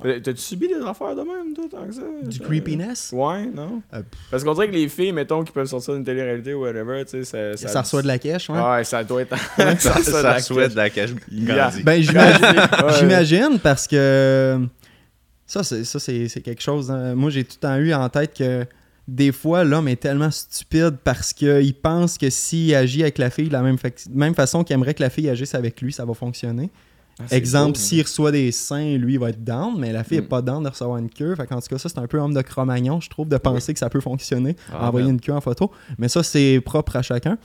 Mais T'as-tu subi des affaires de même, toi, tant que ça? Du Ça- creepiness? Ouais, non? Euh, Parce qu'on dirait que les filles, mettons, qui peuvent sortir d'une télé-réalité ou whatever, tu sais, ça... Ça, reçoit de la cash, ouais. Ouais, ça doit être... Ça, reçoit de ça la cash. de la cache Yeah. Ben j'imagine, Ouais. j'imagine parce que ça c'est ça c'est quelque chose. hein. Moi j'ai tout le temps eu en tête que des fois l'homme est tellement stupide parce qu'il pense que s'il agit avec la fille de la même façon qu'il aimerait que la fille agisse avec lui, ça va fonctionner. Ah, Exemple, beau, s'il reçoit des seins, lui il va être down, mais la fille Mm. est pas down de recevoir une queue. Fait qu'en tout cas, ça c'est un peu homme de Cro-Magnon, je trouve, de penser que ça peut fonctionner, Ah, envoyer ben. une queue en photo. Mais ça c'est propre à chacun.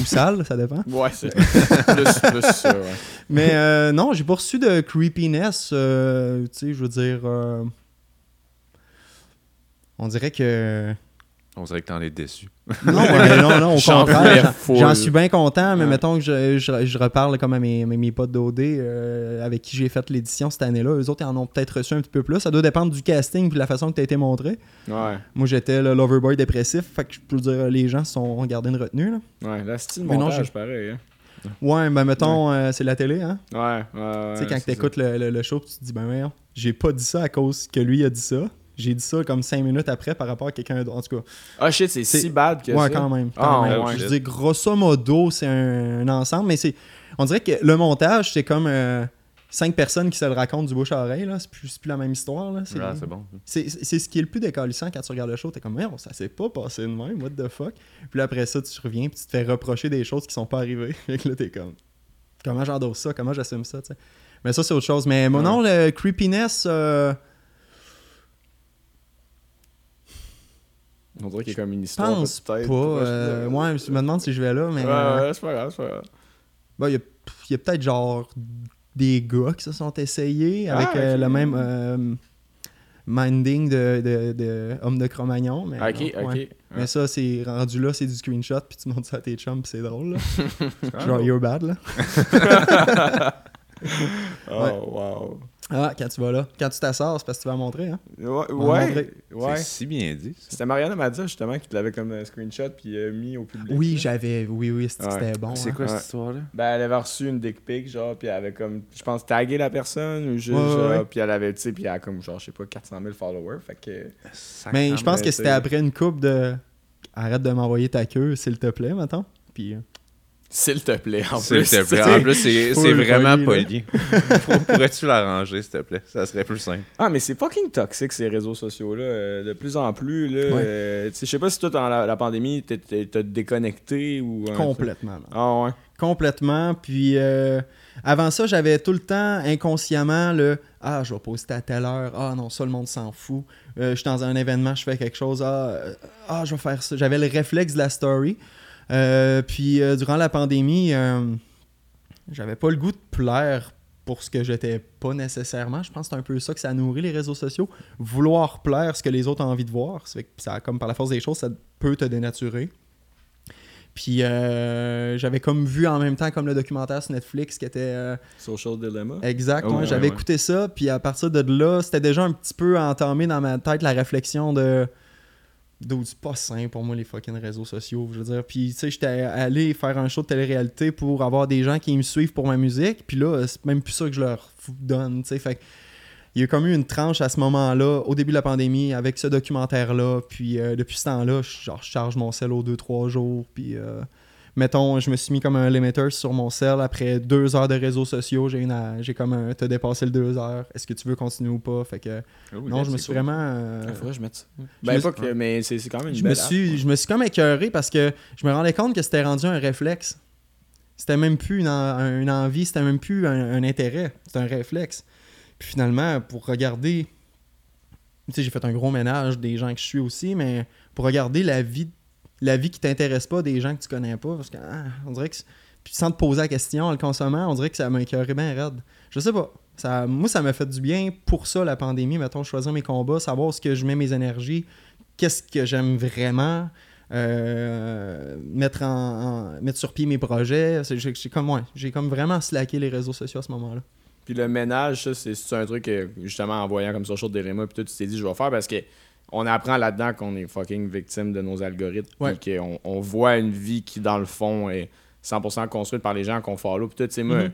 Ou sale, ça dépend. Ouais, c'est plus, plus ça, ouais. Mais euh, non, j'ai pas reçu de creepiness. euh, tu sais, je veux dire. euh, on dirait que. On dirait que t'en es déçu. Non, mais non, non, au contraire. j'en- suis bien content, mais Ouais. mettons que je, je, je reparle comme à mes, mes, mes potes d'OD euh, avec qui j'ai fait l'édition cette année-là. Eux autres, ils en ont peut-être reçu un petit peu plus. Ça doit dépendre du casting et de la façon que tu as été montré. Ouais, Moi, j'étais le loverboy dépressif. Fait que je peux dire, les gens se sont gardés une retenue. Là. ouais, là, c'est Mais non, montage, j'ai- pareil, hein. Ouais, ben mettons, euh, c'est la télé, hein. Ouais, ouais, ouais. Tu sais, quand c'est tu écoutes le, le- le show, tu te dis, ben voyons, j'ai pas dit ça à cause que lui a dit ça. J'ai dit ça comme cinq minutes après par rapport à quelqu'un d'autre. En tout cas. Ah, shit, c'est si bad que ouais, ça. quand même. Ah, Quand même. ouais. Je dis, grosso modo, c'est un, un ensemble, mais c'est. On dirait que le montage, c'est comme euh, cinq personnes qui se le racontent du bouche à oreille. là. C'est plus, c'est plus la même histoire. Là. C'est, Ah, c'est bon. c'est, c'est ce qui est le plus décalissant quand tu regardes le show. T'es comme, merde, ça s'est pas passé de même, what the fuck? Puis là, après ça, tu reviens, puis tu te fais reprocher des choses qui sont pas arrivées. Fait que là, t'es comme, comment j'endosse ça, comment j'assume ça, tu sais? Mais ça, c'est autre chose. Mais mon Ouais. nom, le creepiness, euh, On dirait qu'il y a comme une je histoire. pense pas. euh, ouais, je me demande si je vais là, mais. Ouais, euh, ouais, c'est pas grave, c'est pas grave. bah, Il y a, il y a peut-être genre des gars qui se sont essayés avec Ah, euh, le même euh, minding de, de, de homme de Cro-Magnon. Mais, non, ouais. Mais ça, c'est rendu là, c'est du screenshot, puis tu montres ça à tes chums, puis c'est drôle. Là. Ah, genre, you're bad, là. Oh, Ouais. wow. Ah, quand tu vas là. Quand tu t'asseoir, c'est parce que tu vas montrer, hein. Ouais, ouais. ouais. C'est si bien dit. C'était Mariana Mazza, justement, qui te l'avait comme un screenshot puis euh, mis au public. Oui, j'avais. Oui, oui, c'était Ouais. bon. C'est hein. quoi Ouais. cette histoire-là? Ben, elle avait reçu une dick pic, genre, puis elle avait comme, je pense, tagué la personne, ou juste, Ouais, ouais, genre, ouais. puis elle avait, tu sais, puis elle a comme, genre, je sais pas, 400 000 followers, fait que... Mais je pense que c'était après une coupe de. Arrête de m'envoyer ta queue, s'il te plaît, maintenant. Puis. S'il te plaît, en S'il plus. te plaît. En plus, c'est vraiment poli, poli. Pour- Pourrais-tu l'arranger, s'il te plaît? Ça serait plus simple. Ah, mais c'est fucking toxique, ces réseaux sociaux-là. euh, de plus en plus, là. Ouais. euh, tu sais, je sais pas si toi, dans la, la pandémie, t'es- t'es- t'as déconnecté ou... Complètement. Ah ouais. Complètement. Puis euh, avant ça, j'avais tout le temps inconsciemment le Ah, je vais poster à telle heure. Ah non, ça, le monde s'en fout. Euh, je suis dans un événement, je fais quelque chose. Ah, ah je vais faire ça. J'avais le réflexe de la story. Euh, puis euh, durant la pandémie, euh, j'avais pas le goût de plaire pour ce que j'étais pas nécessairement. Je pense que c'est un peu ça que ça nourrit les réseaux sociaux. Vouloir plaire ce que les autres ont envie de voir. Ça, fait que ça comme par la force des choses, ça peut te dénaturer. Puis euh, j'avais comme vu en même temps comme le documentaire sur Netflix qui était euh, Social Dilemma. exact. Oh, ouais, ouais, j'avais ouais. écouté ça, puis à partir de là, c'était déjà un petit peu entamé dans ma tête la réflexion de Dude, c'est pas sain pour moi les fucking réseaux sociaux, je veux dire. Puis tu sais, j'étais allé faire un show de télé-réalité pour avoir des gens qui me suivent pour ma musique, puis là, c'est même plus ça que je leur donne, tu sais. Fait il y a comme eu une tranche à ce moment-là, au début de la pandémie, avec ce documentaire-là. Puis euh, depuis ce temps-là, je, genre, je charge mon sel aux 2-3 jours. Puis euh, mettons, je me suis mis comme un limiter sur mon sel. Après deux heures de réseaux sociaux, j'ai j'ai comme un. T'as dépassé le deux heures. Est-ce que tu veux continuer ou pas? Fait que non, je me suis vraiment. euh, Ah, faudrait que je mette ça. je Ben, me pas suis- que, mais c'est c'est quand même une je me belle suis je me suis comme écœuré parce que je me rendais compte que c'était rendu un réflexe. C'était même plus une, en- une envie, c'était même plus un, un intérêt, c'était un réflexe. Puis finalement, pour regarder, tu sais, j'ai fait un gros ménage des gens que je suis aussi, mais pour regarder la vie, la vie qui t'intéresse pas des gens que tu connais pas, parce que ah, on dirait que, puis sans te poser la question en le consommant, on dirait que ça m'a écœuré bien raide. Je sais pas. Ça, moi, ça m'a fait du bien pour ça, la pandémie. Mettons, choisir mes combats, savoir où ce que je mets mes énergies, qu'est-ce que j'aime vraiment, euh, mettre, en, mettre sur pied mes projets. J'ai comme, ouais, j'ai comme vraiment slacké les réseaux sociaux à ce moment-là. Puis le ménage, ça, c'est un truc que, justement, en voyant comme ça, Social Dilemma, puis toi, tu t'es dit, je vais faire parce que on apprend là-dedans qu'on est fucking victime de nos algorithmes, Ouais. puis qu'on on voit une vie qui, dans le fond, est 100% construite par les gens qu'on follow. Puis toi, tu sais, moi, Mhm.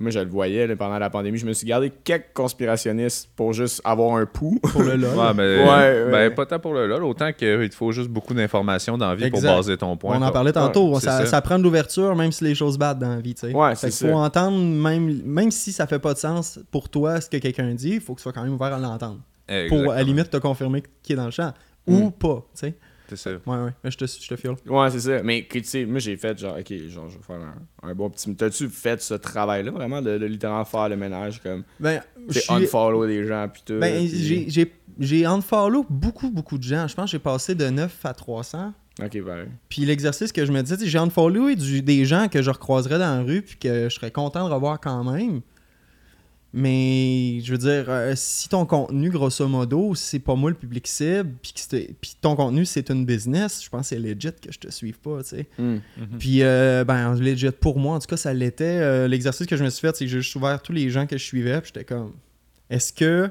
moi, je le voyais là, pendant la pandémie, je me suis gardé quelques conspirationnistes pour juste avoir un pouls. Pour le LOL. Ouais, mais, Ouais, ben, pas tant pour le LOL, autant qu'il te faut juste beaucoup d'informations dans la vie pour baser ton point. on en parlait tantôt. Ouais, ça, c'est ça. ça. prend de l'ouverture, même si les choses battent dans la vie. tu sais. Ouais, c'est faut entendre, même, même si ça fait pas de sens pour toi, ce que quelqu'un dit, il faut que tu sois quand même ouvert à l'entendre. Pour, à la limite, te confirmer qu'il est dans le champ. Ou pas, tu sais. C'est ça. Ouais, ouais. Mais je te, je te file. Ouais, c'est ça. Mais tu sais, moi, j'ai fait genre, ok, genre, je vais faire un, un bon petit. T'as-tu fait ce travail-là, vraiment, de, de littéralement faire le ménage, comme, Ben, suis- unfollow des gens, puis tout. Ben, puis- j'ai- j'ai j'ai unfollow beaucoup, beaucoup de gens. Je pense que j'ai passé de 9 à 300. Ok, pareil. Puis l'exercice que je me disais, j'ai unfollow du, des gens que je recroiserais dans la rue puis que je serais content de revoir quand même. Mais je veux dire, euh, si ton contenu, grosso modo, c'est pas moi le public cible, puis puis ton contenu, c'est une business, je pense que c'est legit que je te suive pas, tu sais. Hmm. Puis, euh, ben, legit pour moi, en tout cas, ça l'était. Euh, L'exercice que je me suis fait, c'est que j'ai juste ouvert tous les gens que je suivais, puis j'étais comme, est-ce que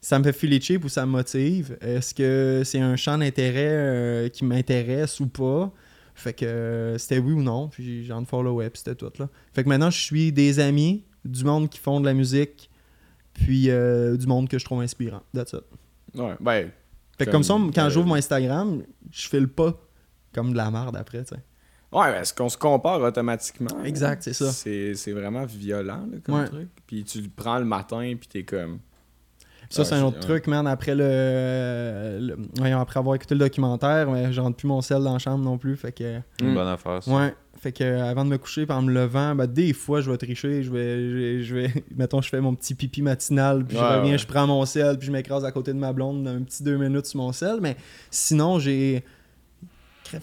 ça me fait filer cheap ou ça me motive? Est-ce que c'est un champ d'intérêt euh, qui m'intéresse ou pas? Fait que c'était oui ou non, puis j'en follow web, c'était tout là. Fait que maintenant, je suis des amis, du monde qui font de la musique, puis euh, du monde que je trouve inspirant. That's it. Ouais, ben. Fait que comme, Comme, ça, quand euh, j'ouvre mon Instagram, je file pas comme de la merde après, tu sais. Ouais, parce qu'on se compare automatiquement? Exact, c'est ça. C'est c'est vraiment violent, là, comme Ouais. truc. Puis tu le prends le matin, puis t'es comme. Ça, Ah, c'est un c'est- autre truc, man. Après le, le- voyons, après avoir écouté le documentaire, mais je rentre plus mon sel dans la chambre non plus. Fait que. Une Mm. bonne affaire, ça. Ouais. Fait que euh, avant de me coucher, par en me levant, ben, des fois, je vais tricher. Je vais, je, vais. Mettons, je fais mon petit pipi matinal, puis je reviens, ouais. je prends mon sel, puis je m'écrase à côté de ma blonde un petit deux minutes sur mon sel. Mais sinon, j'ai.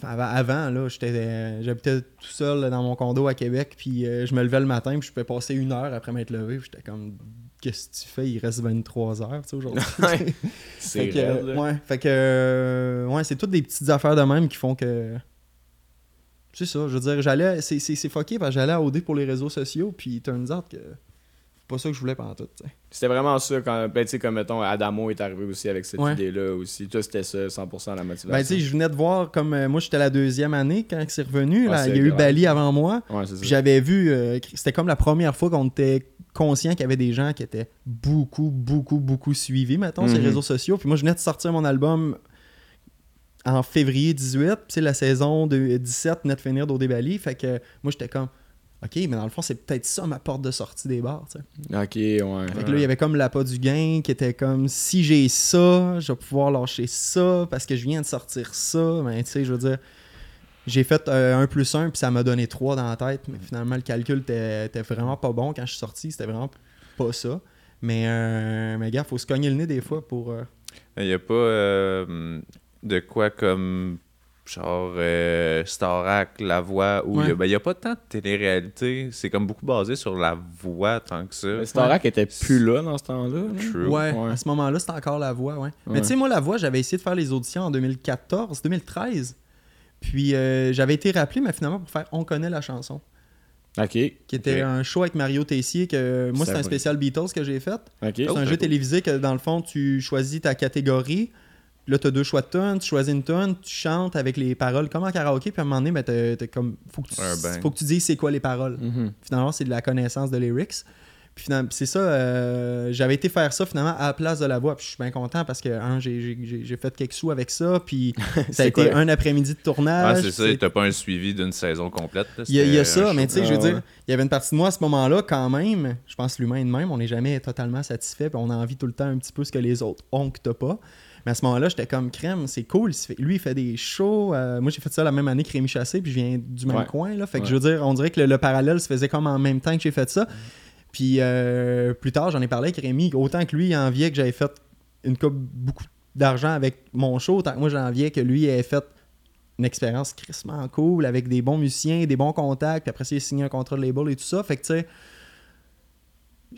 Avant, là, j'étais, euh, j'habitais tout seul dans mon condo à Québec, puis euh, je me levais le matin, puis je pouvais passer une heure après m'être levé, j'étais comme, qu'est-ce que tu fais? Il reste 23 heures, tu sais, aujourd'hui. Ouais. C'est Fait que, ouais, fait que euh, ouais, c'est toutes des petites affaires de même qui font que c'est ça, je veux dire, j'allais c'est c'est c'est fucké parce que j'allais à OD pour les réseaux sociaux puis turns out que c'est pas ça que je voulais pendant tout. C'était vraiment ça quand. Ben, tu sais, comme mettons, Adamo est arrivé aussi avec cette Ouais. idée-là aussi. Toi, c'était ça, 100% la motivation. Ben tu sais, je venais de voir comme euh, moi j'étais la deuxième année quand c'est revenu, Ouais, là, c'est il y a eu grave. Bali avant moi. Ouais, c'est Puis ça. j'avais vu, euh, c'était comme la première fois qu'on était conscient qu'il y avait des gens qui étaient beaucoup, beaucoup, beaucoup suivis, mettons, ces Mhm. réseaux sociaux. Puis moi, je venais de sortir mon album en février 18, puis c'est la saison de 17 venait de finir d'Odé Bali. Fait que moi, j'étais comme, OK, mais dans le fond, c'est peut-être ça ma porte de sortie des bars. Ok, ouais. Fait que là, il y avait comme l'appât du gain qui était comme si j'ai ça, je vais pouvoir lâcher ça parce que je viens de sortir ça. Mais tu sais, je veux dire, j'ai fait euh, 1 plus 1 puis ça m'a donné 3 dans la tête. Mais finalement, le calcul était, était vraiment pas bon quand je suis sorti. C'était vraiment pas ça. Mais, euh, mais gars, faut se cogner le nez des fois pour. euh, Il n'y a pas euh, de quoi comme genre euh, Starac, La Voix, où il Ouais. n'y a, pas tant de télé-réalité. C'est comme beaucoup basé sur la voix tant que ça. Mais Starac était plus là dans ce temps-là. là. True. Ouais, Ouais. à ce moment-là, c'était encore la voix, ouais. Ouais. Mais tu sais, moi, la voix, j'avais essayé de faire les auditions en 2014, 2013. Puis euh, j'avais été rappelé, mais finalement, pour faire On connaît la chanson. Ok, Qui était un show avec Mario Tessier que moi, c'est un spécial Beatles que j'ai fait. ok. C'est un jeu cool. télévisé que dans le fond, tu choisis ta catégorie. Là, tu as deux choix de tonnes, tu choisis une tonne, tu chantes avec les paroles comme en karaoké, puis à un moment donné, ben, t'as- t'as comme, faut, que tu, bang. faut que tu dises c'est quoi les paroles. Mhm. Finalement, c'est de la connaissance de lyrics. Puis finalement, c'est ça, euh, j'avais été faire ça finalement à la place de la voix. Puis je suis bien content parce que hein, j'ai- j'ai j'ai- j'ai fait quelques sous avec ça. Puis ça a été quoi? un après-midi de Ah, tournage. c'est ça, t'as pas un suivi d'une saison complète. il y a, y ça, mais tu sais, je veux dire, il y avait une partie de moi à ce moment-là, quand même. Je pense l'humain de même, on n'est jamais totalement satisfait, puis on a envie tout le temps un petit peu ce que les autres ont que t'as pas. Mais à ce moment-là, j'étais comme crème, c'est cool. lui, il fait des shows. euh, moi, j'ai fait ça la même année que Rémi Chassé, puis je viens du même Ouais. coin. Là, fait que Ouais. je veux dire, on dirait que le, le parallèle se faisait comme en même temps que j'ai fait ça. Puis euh, plus tard, j'en ai parlé avec Rémi. Autant que lui, il enviait que j'avais fait une coupe beaucoup d'argent avec mon show, autant que moi, j'enviais que lui ait fait une expérience crissement cool avec des bons musiciens, des bons contacts, puis après il a signé un contrat de label et tout ça. Fait que tu sais,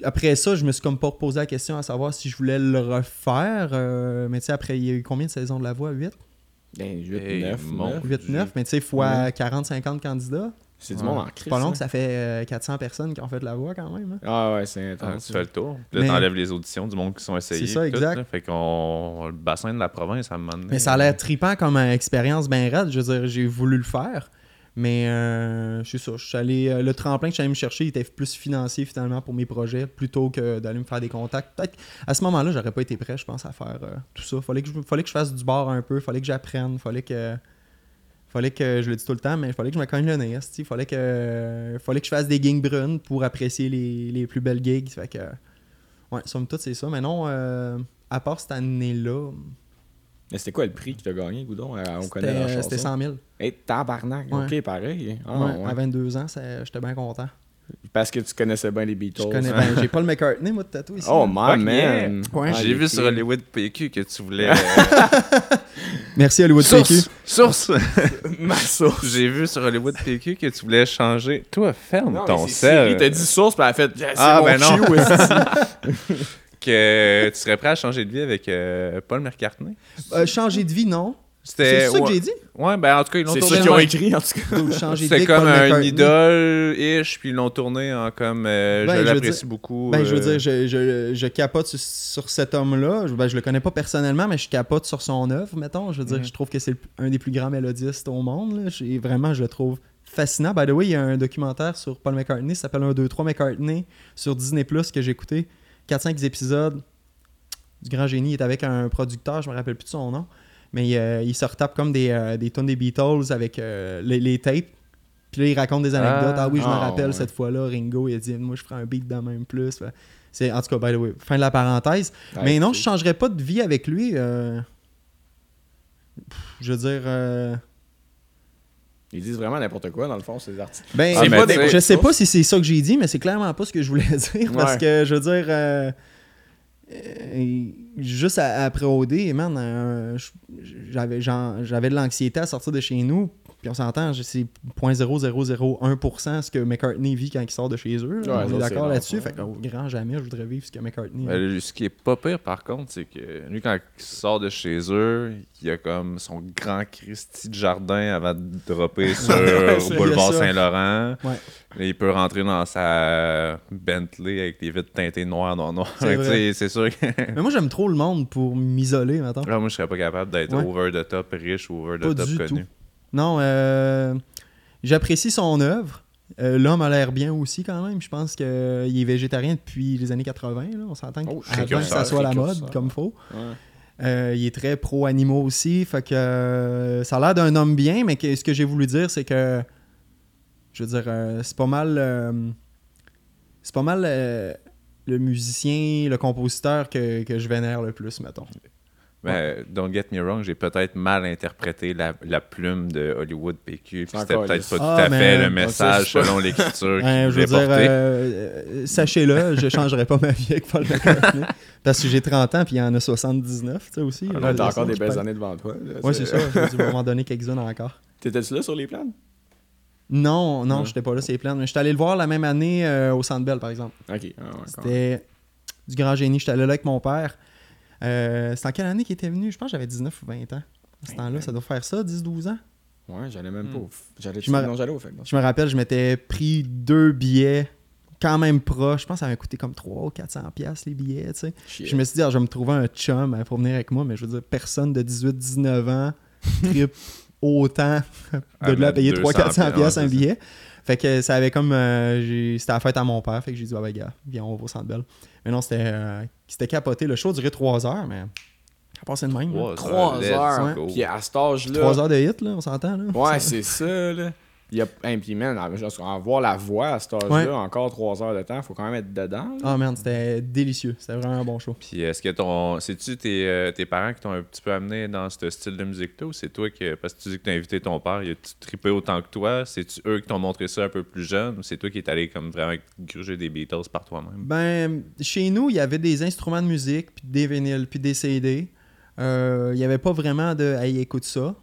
après ça, je me suis comme pas posé la question à savoir si je voulais le refaire. euh, mais tu sais, après, il y a eu combien de saisons de la voix? 8 Ben, 8, Hey, 9, mon 9. 8, 9, mais tu sais, fois 40-50 candidats. C'est du Ouais. monde en crise. Pas long hein. que ça fait euh, 400 personnes qui ont fait de la voix quand même. hein. Ah ouais, c'est Ah, intense. tu fais le tour. Puis Là, Mais- t'enlèves les auditions du monde qui sont essayés. C'est ça, tout, exact. là. fait qu'on. Le bassin de la province, ça me donné. Mais ça a l'air trippant comme euh, expérience bien raide. Je veux dire, j'ai voulu le faire. Mais euh, c'est ça. Je suis allé, euh, le tremplin que je suis allé me chercher il était plus financier finalement pour mes projets plutôt que d'aller me faire des contacts. Peut-être à ce moment-là, j'aurais pas été prêt, je pense, à faire euh, tout ça. Fallait que, je, fallait que je fasse du bar un peu, fallait que j'apprenne, fallait que. Fallait que, je le dis tout le temps, mais fallait que je me cogne le nez. Fallait que, fallait que je fasse des gigs brunes pour apprécier les, les plus belles gigs. Fait que, ouais, somme toute, c'est ça. Mais non, euh, à part cette année-là, Mais c'était quoi le prix que t'as gagné, Goudon? Euh, On connaît c'était la euh, chanson? c'était 100 000. Hey, tabarnak. Ouais. Ok, pareil. Ah, Ouais, ouais. À 22 ans, j'étais bien content. Parce que tu connaissais bien les Beatles. Je connais bien. J'ai pas le McCartney, moi, de tatou ici. Oh, my man. Ouais. Ah, J'ai il vu sur. Hollywood PQ que tu voulais. Merci Hollywood PQ. Source! Source! Ma source. J'ai vu sur Hollywood PQ que tu voulais changer. Toi, ferme Non, ton sel. t'as dit source, puis elle a fait Ah, mon ben non. Que tu serais prêt à changer de vie avec euh, Paul McCartney. Euh, changer de vie, non. C'est ça que j'ai dit. Ouais, ben en tout cas, ils l'ont C'est tourné. ça qu'ils ont écrit, en tout cas. Donc, changer de vie C'était comme Paul un McCartney. idole-ish, puis ils l'ont tourné en comme. euh, Ben, je l'apprécie dire- beaucoup. Ben, je veux dire, je, je, je capote sur, sur cet homme-là. Je, ben, je le connais pas personnellement, mais je capote sur son œuvre, mettons. Je veux dire, Mhm. je trouve que c'est un des plus grands mélodistes au monde. là. J'ai- vraiment, je le trouve fascinant. By the way, il y a un documentaire sur Paul McCartney, ça s'appelle 1, 2, 3 McCartney, sur Disney+, que j'ai écouté. 4-5 épisodes. Du grand génie. Il est avec un producteur, je me rappelle plus de son nom. Mais euh, il se retape comme des, euh, des tonnes des Beatles avec euh, les, les tapes. Puis là, il raconte des anecdotes. Ah, oui, je me ah, rappelle ouais. cette fois-là, Ringo, il a dit Moi, je ferai un beat de même plus. C'est, en tout cas, by the way, fin de la parenthèse. Mais non, je changerais pas de vie avec lui. euh, Je veux dire. Ils disent vraiment n'importe quoi, dans le fond, ces artistes. Ben, Ah, je- mais je, sais- pas si c'est ça que j'ai dit, mais c'est clairement pas ce que je voulais dire. Parce Ouais. que, je veux dire, euh, euh, juste à- après OD, man, euh, j'avais de l'anxiété à sortir de chez nous. Puis on s'entend, c'est 0.0001% ce que McCartney vit quand il sort de chez eux. Ouais, on est d'accord là-dessus. Fait qu'au grand jamais, je voudrais vivre ce que McCartney Ben, ce qui est pas pire par contre, c'est que lui, quand il sort de chez eux, il a comme son grand Christy de jardin avant de dropper sur Ouais, boulevard. Saint-Laurent. Ouais. Il peut rentrer dans sa Bentley avec des vitres teintées noires, noir, noir. C'est sûr que Mais moi, j'aime trop le monde pour m'isoler, maintenant. là, moi, je serais pas capable d'être Ouais. over the top riche ou over the Pas top du connu. tout. Non, euh, j'apprécie son œuvre. Euh, L'homme a l'air bien aussi quand même. Je pense qu'il est végétarien depuis les années 80. là. On s'entend Oh, que ça soit la mode comme faut. Ouais. Euh, il est très pro-animaux aussi. Fait que ça a l'air d'un homme bien, mais que- ce que j'ai voulu dire, c'est que. Je veux dire, c'est pas mal. c'est pas mal le musicien, le compositeur que, que je vénère le plus, mettons. Ben, don't get me wrong, j'ai peut-être mal interprété la, la plume de Hollywood PQ. C'était peut-être pas tout Ah, à fait mais- le message selon l'écriture Ouais, je veux dire, euh, euh, sachez-le, je changerai pas ma vie avec Paul McCartney. parce que j'ai 30 ans, puis il y en a 79, tu sais, aussi. Ah, T'as là, encore des belles années devant toi. Ouais, c'est ça. Je vais moment donné quelques-unes encore. T'étais-tu là sur les plans? Non, non, Ouais. j'étais pas là, c'est plein. Mais j'étais allé le voir la même année euh, au Centre Bell, par exemple. Ok. Ah, ouais. C'était du grand génie. J'étais allé là avec mon père. Euh, c'est en quelle année qu'il était venu? Je pense que j'avais 19 ou 20 ans. À ce temps-là, ça doit faire ça, 10-12 ans? Ouais, j'allais même pas au. J'allais Je. Je me rappelle, je m'étais pris deux billets quand même proches. Je pense que ça m'avait coûté comme 300 ou 400 pièces les billets, tu sais. Shit. Je me suis dit, ah, je vais me trouver un chum euh, pour venir avec moi, mais je veux dire, personne de 18-19 ans trip autant de là mettre payer 200 300-400 pièces un billet. Fait que ça avait comme. euh, c'était la fête à mon père, fait que j'ai dit, ah, ben, gars, viens, on va au centre Bell. Mais non, c'était euh, c'était capoté. Le show durait 3 heures, mais ça passait de même. là. Trois Trois let's heures. go. Puis à cet âge-là. 3 heures de hit, là, on s'entend, là. Ouais, c'est ça, là. Il y a... Hey, puis, man, en- voir la voix à cet âge-là, Ouais. encore trois heures de temps, faut quand même être dedans. Ah, man, c'était délicieux. C'était vraiment un bon show. Puis est-ce que ton. C'est-tu tes, euh, tes parents qui t'ont un petit peu amené dans ce style de musique-là ou c'est toi que. Parce que tu dis que t'as invité ton père, il a-tu trippé autant que toi C'est-tu eux qui t'ont montré ça un peu plus jeune ou c'est toi qui es allé comme vraiment gruger des Beatles par toi-même? Ben, chez nous, il y avait des instruments de musique, puis des vinyles, puis des CD. Euh, il n'y avait pas vraiment de Hey, écoute ça.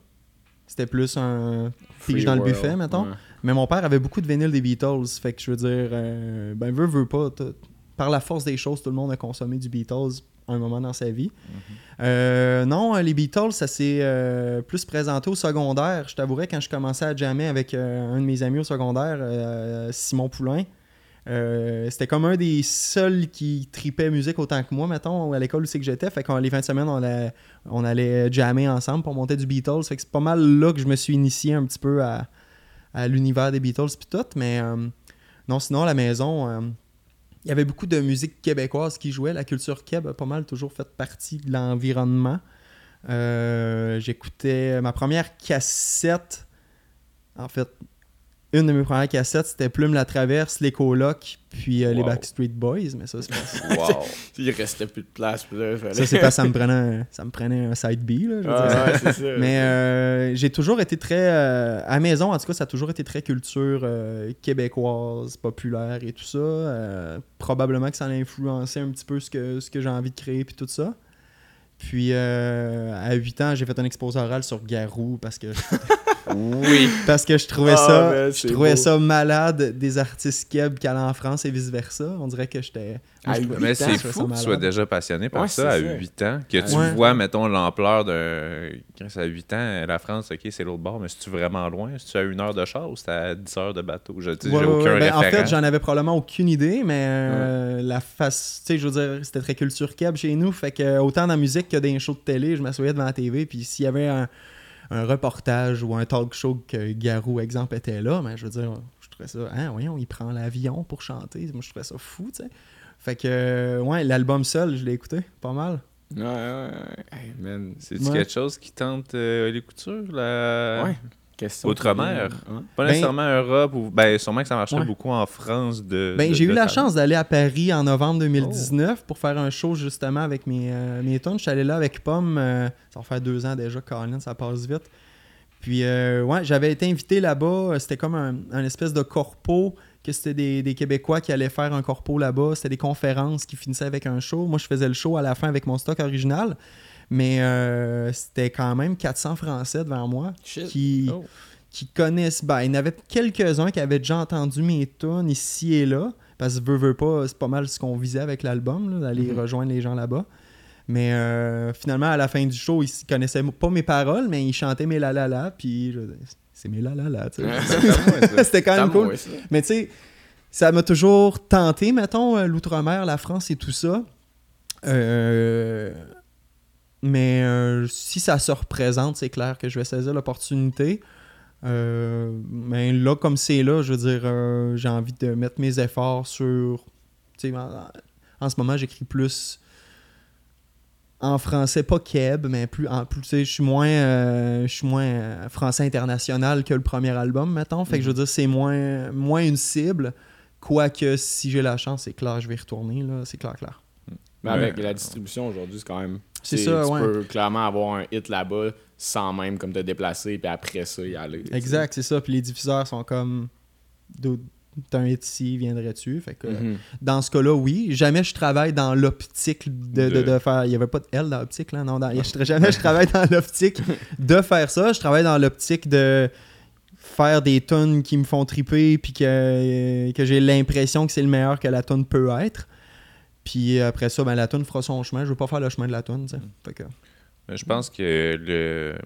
C'était plus un pige dans le buffet, mettons. Ouais. Mais mon père avait beaucoup de vinyles des Beatles. Fait que je veux dire, euh, ben, veut, veut pas. Par la force des choses, tout le monde a consommé du Beatles à un moment dans sa vie. Euh, non, les Beatles, ça s'est euh, plus présenté au secondaire. Je t'avouerais, quand je commençais à jammer avec euh, un de mes amis au secondaire, euh, Simon Poulain, euh, c'était comme un des seuls qui tripait musique autant que moi, mettons, à l'école où c'est que j'étais. Fait que les fins de semaine, on allait, jammer ensemble pour monter du Beatles. Fait que c'est pas mal là que je me suis initié un petit peu à, l'univers des Beatles puis tout. Mais euh, non, sinon, à la maison, euh, il y avait beaucoup de musique québécoise qui jouait. La culture québécoise a pas mal toujours fait partie de l'environnement. J'écoutais ma première cassette. En fait, une de mes premières cassettes, c'était Plume la Traverse, Les Colocs, puis euh, les. Backstreet Boys. Mais ça, c'est pas- Wow Il restait plus de place. Là, ça, c'est que ça me prenait un, ça me prenait un side B. Là, je veux Ah, dire. ouais, c'est ça. Mais euh, j'ai toujours été très. euh, à la maison, en tout cas, ça a toujours été très culture euh, québécoise, populaire et tout ça. Euh, probablement que ça a influencé un petit peu ce que, ce que j'ai envie de créer puis tout ça. Puis euh, à 8 ans, j'ai fait un exposé oral sur Garou parce que Oui parce que je trouvais Ah, ça ben, je trouvais beau. ça malade des artistes keb qui allaient en France et vice versa. On dirait que j'étais Mais c'est fou que tu sois déjà passionné par Ouais, ça à c'est ça. 8 ans. Que tu Ouais. vois, mettons, l'ampleur de. Quand c'est à 8 ans, la France, ok, c'est l'autre bord, mais c'est-tu vraiment loin? C'est-tu à une heure de char ou c'est à 10 heures de bateau? Je dis, Ouais, j'ai ouais, aucun ouais. Ben, en fait, j'en avais probablement aucune idée, mais euh, la face, tu sais, je veux dire, c'était très culture keb chez nous, fait que autant dans la musique que dans les shows de télé, je m'assoyais devant la TV, puis s'il y avait un, un reportage ou un talk show que Garou, exemple, était là, mais je veux dire, je trouvais ça, hein, voyons, il prend l'avion pour chanter, moi je trouvais ça fou, tu sais. Fait que, euh, ouais, l'album seul, je l'ai écouté, pas mal. Ouais, ouais, ouais. Hey, man. C'est-tu Ouais. quelque chose qui tente euh, les coutures? La... Ouais. Question. Outre-mer? Ouais. Pas Ben- nécessairement Europe, ou ben sûrement que ça marcherait Ouais. beaucoup en France de. Ben, j'ai eu la chance d'aller à Paris en novembre 2019 pour faire un show justement avec mes, euh, mes tunes. Je suis allé là avec Pomme. euh, ça va faire deux ans déjà, Colin, ça passe vite. Puis, euh, ouais, j'avais été invité là-bas. C'était comme un, un espèce de corpo, que c'était des, des Québécois qui allaient faire un corpo là-bas. C'était des conférences qui finissaient avec un show. Moi, je faisais le show à la fin avec mon stock original. Mais euh, c'était quand même 400 Français devant moi Shit. qui, Oh. qui connaissent. Ben, il y en avait quelques-uns qui avaient déjà entendu mes tunes ici et là. Parce que veux, veux pas, c'est pas mal ce qu'on visait avec l'album, là, d'aller Mhm. rejoindre les gens là-bas. Mais euh, finalement, à la fin du show, ils connaissaient pas mes paroles, mais ils chantaient mes la la la. Puis je- c'est mes la la la. C'était quand même cool. moi. Mais tu sais, ça m'a toujours tenté, mettons, euh, l'outre-mer, la France et tout ça. Euh, mais euh, si ça se représente, c'est clair que je vais saisir l'opportunité. Euh, mais là, comme c'est là, je veux dire, euh, j'ai envie de mettre mes efforts sur. Tu sais, en, en ce moment, j'écris plus en français, pas keb, mais plus, en, plus je suis moins, euh, je suis moins français international que le premier album, mettons. Fait que je veux dire, c'est moins, moins une cible. Quoique, si j'ai la chance, c'est clair, je vais y retourner. C'est clair, clair. Mais avec la distribution aujourd'hui, c'est quand même. C'est ça, Tu ouais. peux clairement avoir un hit là-bas sans même comme te déplacer, puis après ça, y aller. Exact, c'est ça. Puis les diffuseurs sont comme. T'as un hit ici, viendrais-tu? Fait que, Mhm. dans ce cas-là, oui. Jamais je travaille dans l'optique de, de- De- de faire. Il n'y avait pas de L dans l'optique, là? Non, dans- je- jamais je travaille dans l'optique de faire ça. Je travaille dans l'optique de faire des tunes qui me font triper puis que, que j'ai l'impression que c'est le meilleur que la tune peut être. Puis après ça, ben, la tune fera son chemin. Je veux pas faire le chemin de la. Fait que- Mais Je pense que le,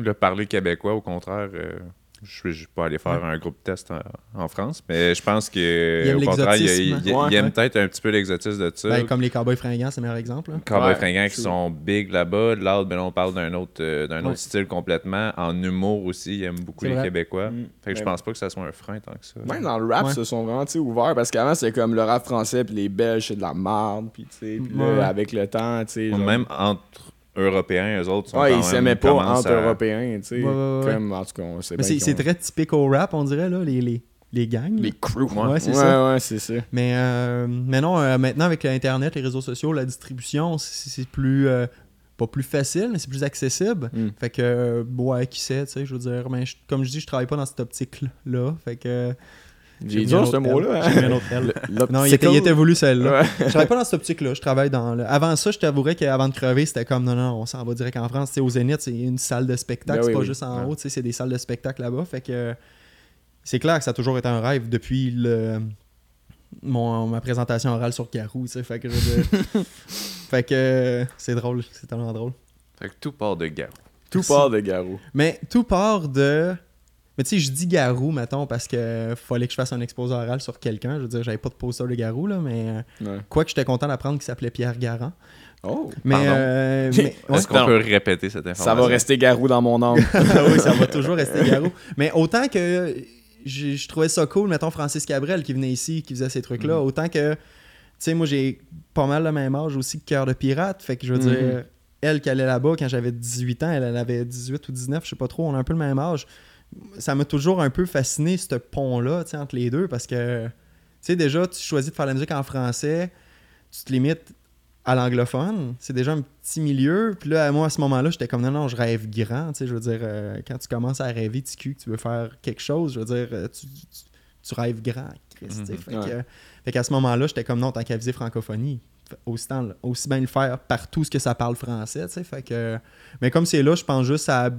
le parler québécois, au contraire, euh, je ne vais pas aller faire un groupe test en, en France, mais je pense que au contraire, il, l'exotisme. il- il Ouais, aime ouais. peut-être un petit peu l'exotisme de ça. ben, comme les Cowboys fringants, c'est le meilleur exemple. là. Cowboy Ouais, fringants qui sont big là-bas. L'autre, ben là, on parle d'un autre, euh, d'un Ouais. autre style complètement. En humour aussi, il aime beaucoup les vrai. Québécois. Mm. Fait que je Mais- pense pas que ça soit un frein tant que ça. Même dans le rap, Ouais. ils se sont vraiment ouverts parce qu'avant, c'était comme le rap français, puis les Belges, c'est de la merde, puis tu sais, puis là, Ouais. avec le temps, tu sais. genre- Même entre Européens, eux autres sont Ouais, quand ils s'aimaient pas entre à- Européens, tu sais. Ouais, ouais, ouais. Comme, en tout cas, on sait Mais c'est très typique au rap, on dirait, là, les, les, les gangs. Les crews. Ouais, c'est ouais, ça. Ouais, c'est ça. Mais, euh, mais non, euh, maintenant avec Internet, les réseaux sociaux, la distribution, c'est c'est plus. euh, pas plus facile, mais c'est plus accessible. Mm. Fait que, euh, ouais, qui sait, tu sais, je veux dire. Mais je- comme je dis, je travaille pas dans cette optique-là. Fait que. J'ai dit un ce mot-là. J'ai mis un autre L. Le- Non, il était, il était voulu celle-là. Ouais. Je travaille pas dans cette optique-là. Je travaille dans le... Avant ça, je t'avouerais qu'avant de crever, c'était comme non, non, on s'en va direct en France. Au Zénith, c'est une salle de spectacle. Ben c'est oui, pas oui. juste en Ouais. haut, tu sais, c'est des salles de spectacle là-bas. Fait que c'est clair que ça a toujours été un rêve depuis le mon, ma présentation orale sur Garou, tu sais. Fait que je veux dire- Fait que c'est drôle, c'est tellement drôle. Fait que tout part de Garou. Tout part de Garou. Mais tout part de. Mais tu sais, je dis Garou, mettons, parce que fallait que je fasse un exposé oral sur quelqu'un. Je veux dire, j'avais pas de poster de Garou, là, mais. euh, Ouais. Quoique j'étais content d'apprendre qu'il s'appelait Pierre Garand. Oh. Mais, euh, mais- ouais. Est-ce qu'on Non. peut répéter cette information? Ça va rester Garou dans mon âme. Ah oui, ça va toujours rester Garou. Mais autant que je, je trouvais ça cool, mettons Francis Cabrel qui venait ici, qui faisait ces trucs-là, Mm. autant que, tu sais, moi j'ai pas mal le même âge aussi que Cœur de Pirate. Fait que je veux dire, elle qui allait là-bas quand j'avais 18 ans, elle, elle avait 18 ou 19, je sais pas trop, on a un peu le même âge. Ça m'a toujours un peu fasciné, ce pont-là, tu entre les deux, parce que, tu sais, déjà, tu choisis de faire la musique en français, tu te limites à l'anglophone, c'est déjà un petit milieu. Puis là, moi, à ce moment-là, j'étais comme non, non, je rêve grand. Tu sais, je veux dire, euh, quand tu commences à rêver cul, que tu veux faire quelque chose, je veux dire, euh, tu, tu- tu rêves grand, Chris. tu. Mhm. Fait, Ouais. que, fait qu'à ce moment-là, j'étais comme non, tant qu'à viser francophonie, aussi, temps- aussi bien le faire partout ce que ça parle français. tu sais. Fait que, mais comme c'est là, je pense juste à,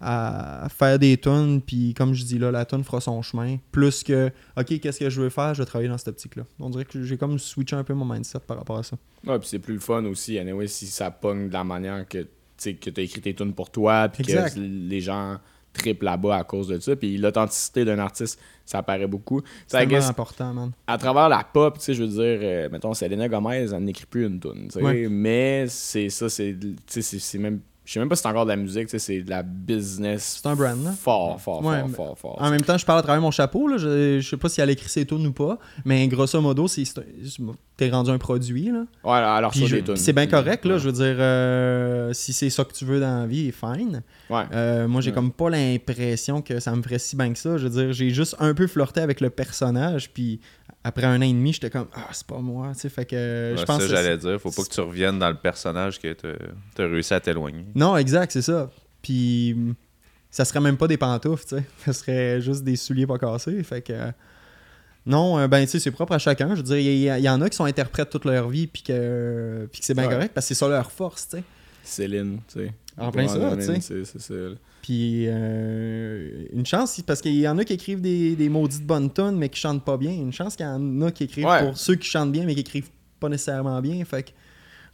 à faire des tunes, puis comme je dis là, la tune fera son chemin. Plus que, ok, qu'est-ce que je veux faire, je vais travailler dans cette optique-là. On dirait que j'ai comme switché un peu mon mindset par rapport à ça. Ouais, puis c'est plus le fun aussi, anyway, si ça pogne de la manière que tu que t'as écrit tes tunes pour toi, puis que les gens trippent là-bas à cause de ça. Puis l'authenticité d'un artiste, ça paraît beaucoup. C'est guess, important, man. à travers la pop, tu sais, je veux dire, euh, mettons, Selena Gomez, elle n'écrit plus une tune, tu sais, Ouais. mais c'est ça, c'est même, je sais même pas si c'est encore de la musique, c'est de la business. C'est un brand, là. Fort, fort, Ouais, fort, fort, fort. En même temps, je parle à travers mon chapeau. Là. Je, je sais pas si elle écrit ses tunes ou pas, mais grosso modo, c'est, t'es rendu un produit. Là. Ouais, alors Puis ça, je- c'est bien correct. Là, Ouais. Je veux dire, euh, si c'est ça que tu veux dans la vie, fine. Ouais. Euh, moi, j'ai Ouais. comme pas l'impression que ça me ferait si bien que ça. Je veux dire, j'ai juste un peu flirté avec le personnage, puis après un an et demi, j'étais comme, ah, c'est pas moi. tu sais, Fait que je pense ça, j'allais dire. Faut pas que tu reviennes dans le personnage que tu as réussi à t'éloigner. Non, exact, c'est ça. Puis ça serait même pas des pantoufles, tu sais. Ça serait juste des souliers pas cassés. Fait que. euh, Non, euh, ben, tu sais, c'est propre à chacun. Je veux dire, il y, en a qui sont interprètes toute leur vie, puis que, puis que c'est bien Ouais. correct, parce que c'est ça leur force, tu sais. Céline, tu sais. En plein ça, tu sais. Puis euh, une chance, parce qu'il y en a qui écrivent des, des maudites bonnes tonnes, mais qui chantent pas bien. Une chance qu'il y en a qui écrivent Ouais. pour ceux qui chantent bien, mais qui écrivent pas nécessairement bien. Fait que,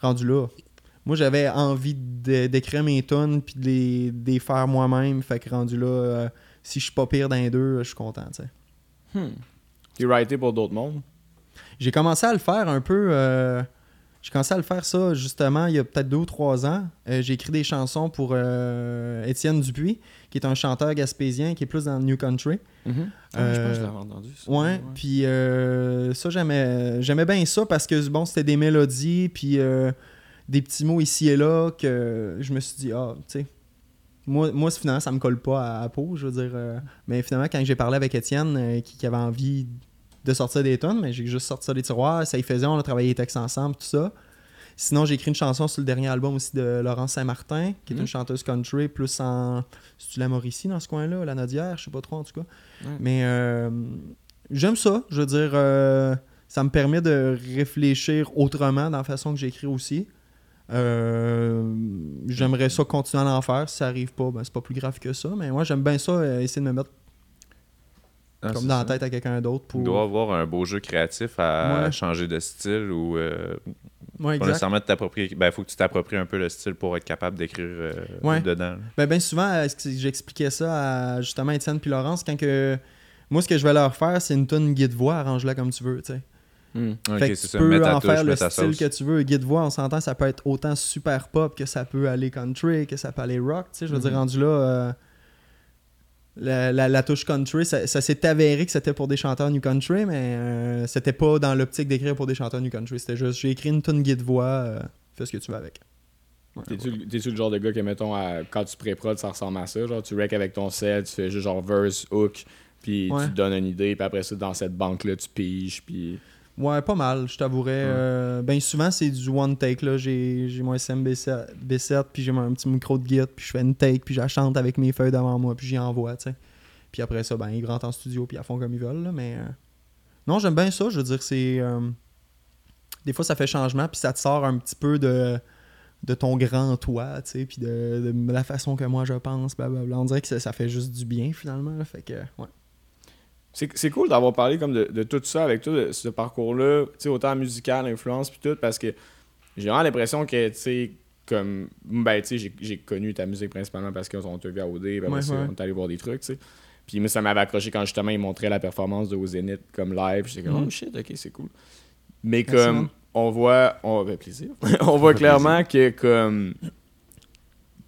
rendu là. Moi, j'avais envie d'écrire mes tonnes puis de les, de les faire moi-même. Fait que, rendu là, euh, si je suis pas pire dans les deux, je suis content, tu sais. Hmm. Tu writé pour d'autres mondes? J'ai commencé à le faire un peu. euh, j'ai commencé à le faire ça justement il y a peut-être deux ou trois ans. Euh, j'ai écrit des chansons pour euh, Étienne Dupuis, qui est un chanteur gaspésien qui est plus dans le New Country. Ah, je pense que je Euh, l'avais entendu. ça. Ouais, puis euh, ça, j'aimais, j'aimais bien ça parce que, bon, c'était des mélodies, puis euh, des petits mots ici et là que je me suis dit, ah, tu sais. Moi, moi, finalement, ça me colle pas à peau, je veux dire. euh, mais finalement, quand j'ai parlé avec Étienne, euh, qui, qui avait envie de sortir des tonnes, mais j'ai juste sorti ça des tiroirs, ça y faisait, on a travaillé les textes ensemble, tout ça. Sinon, j'ai écrit une chanson sur le dernier album aussi de Laurence Saint-Martin, qui est une chanteuse country, plus en. C'est-tu la Mauricie dans ce coin-là, la Nodière, je sais pas trop en tout cas. Mais euh, j'aime ça, je veux dire, euh, ça me permet de réfléchir autrement dans la façon que j'écris aussi. Euh, J'aimerais ça continuer à l'en faire. Si ça arrive pas, ben, c'est pas plus grave que ça. Mais moi, j'aime bien ça, essayer de me mettre Ah, comme dans ça. la tête à quelqu'un d'autre. Pour... Il doit avoir un beau jeu créatif à Ouais. changer de style ou euh, Ouais, pas exact. nécessairement de t'approprier. Ben, faut que tu t'appropries un peu le style pour être capable d'écrire euh, Ouais. dedans. Ben, ben souvent, euh, j'expliquais ça à justement Étienne puis Laurence quand que. Moi, ce que je vais leur faire, c'est une tonne guide-voix, arrange-la comme tu veux, tu sais. Hmm. Que tu ça. peux Mets en touche, faire le style sauce. que tu veux. Guide-voix, on s'entend, ça peut être autant super pop que ça peut aller country, que ça peut aller rock, tu sais. Je veux dire, rendu là, euh, la, la- la touche country, ça, ça s'est avéré que c'était pour des chanteurs new country, mais euh, c'était pas dans l'optique d'écrire pour des chanteurs new country. C'était juste, j'ai écrit une tonne guide-voix, euh, fais ce que tu veux avec. Ouais, T'es-tu le- genre de gars que, mettons, à- quand tu pré-prod, ça ressemble à ça? Genre, tu rec avec ton set, tu fais juste genre verse, hook, puis Ouais. tu te donnes une idée, puis après ça, dans cette banque-là, tu piges, puis... Ouais, pas mal, je t'avouerais. euh, ben souvent, c'est du one take. là. J'ai j'ai mon SMB7, B7, puis j'ai mon- un petit micro de guide, puis je fais une take, puis je la chante avec mes feuilles devant moi, puis j'y envoie, tu sais. Puis après ça, ben, ils rentrent en studio, puis ils font comme ils veulent, là, mais... euh, Non, j'aime bien ça, je veux dire, c'est... euh, Des fois, ça fait changement, puis ça te sort un petit peu de de ton grand toi, tu sais, puis de, de la façon que moi je pense, blablabla. On dirait que ça, ça fait juste du bien, finalement, là, fait que, ouais. C'est cool d'avoir parlé comme de, de tout ça avec de ce parcours-là, autant musical, influence, puis tout, parce que j'ai vraiment l'impression que, tu sais, comme, ben, tu sais, j'ai- connu ta musique principalement parce qu'on t'a vu à OD, Ouais, ouais. on est allé voir des trucs, tu sais. Puis moi, ça m'avait accroché quand justement ils montraient la performance de Zénith comme live, j'étais comme, Mhm. oh shit, ok, c'est cool. Mais Merci, comme, on voit, on fait plaisir, on voit clairement que, comme,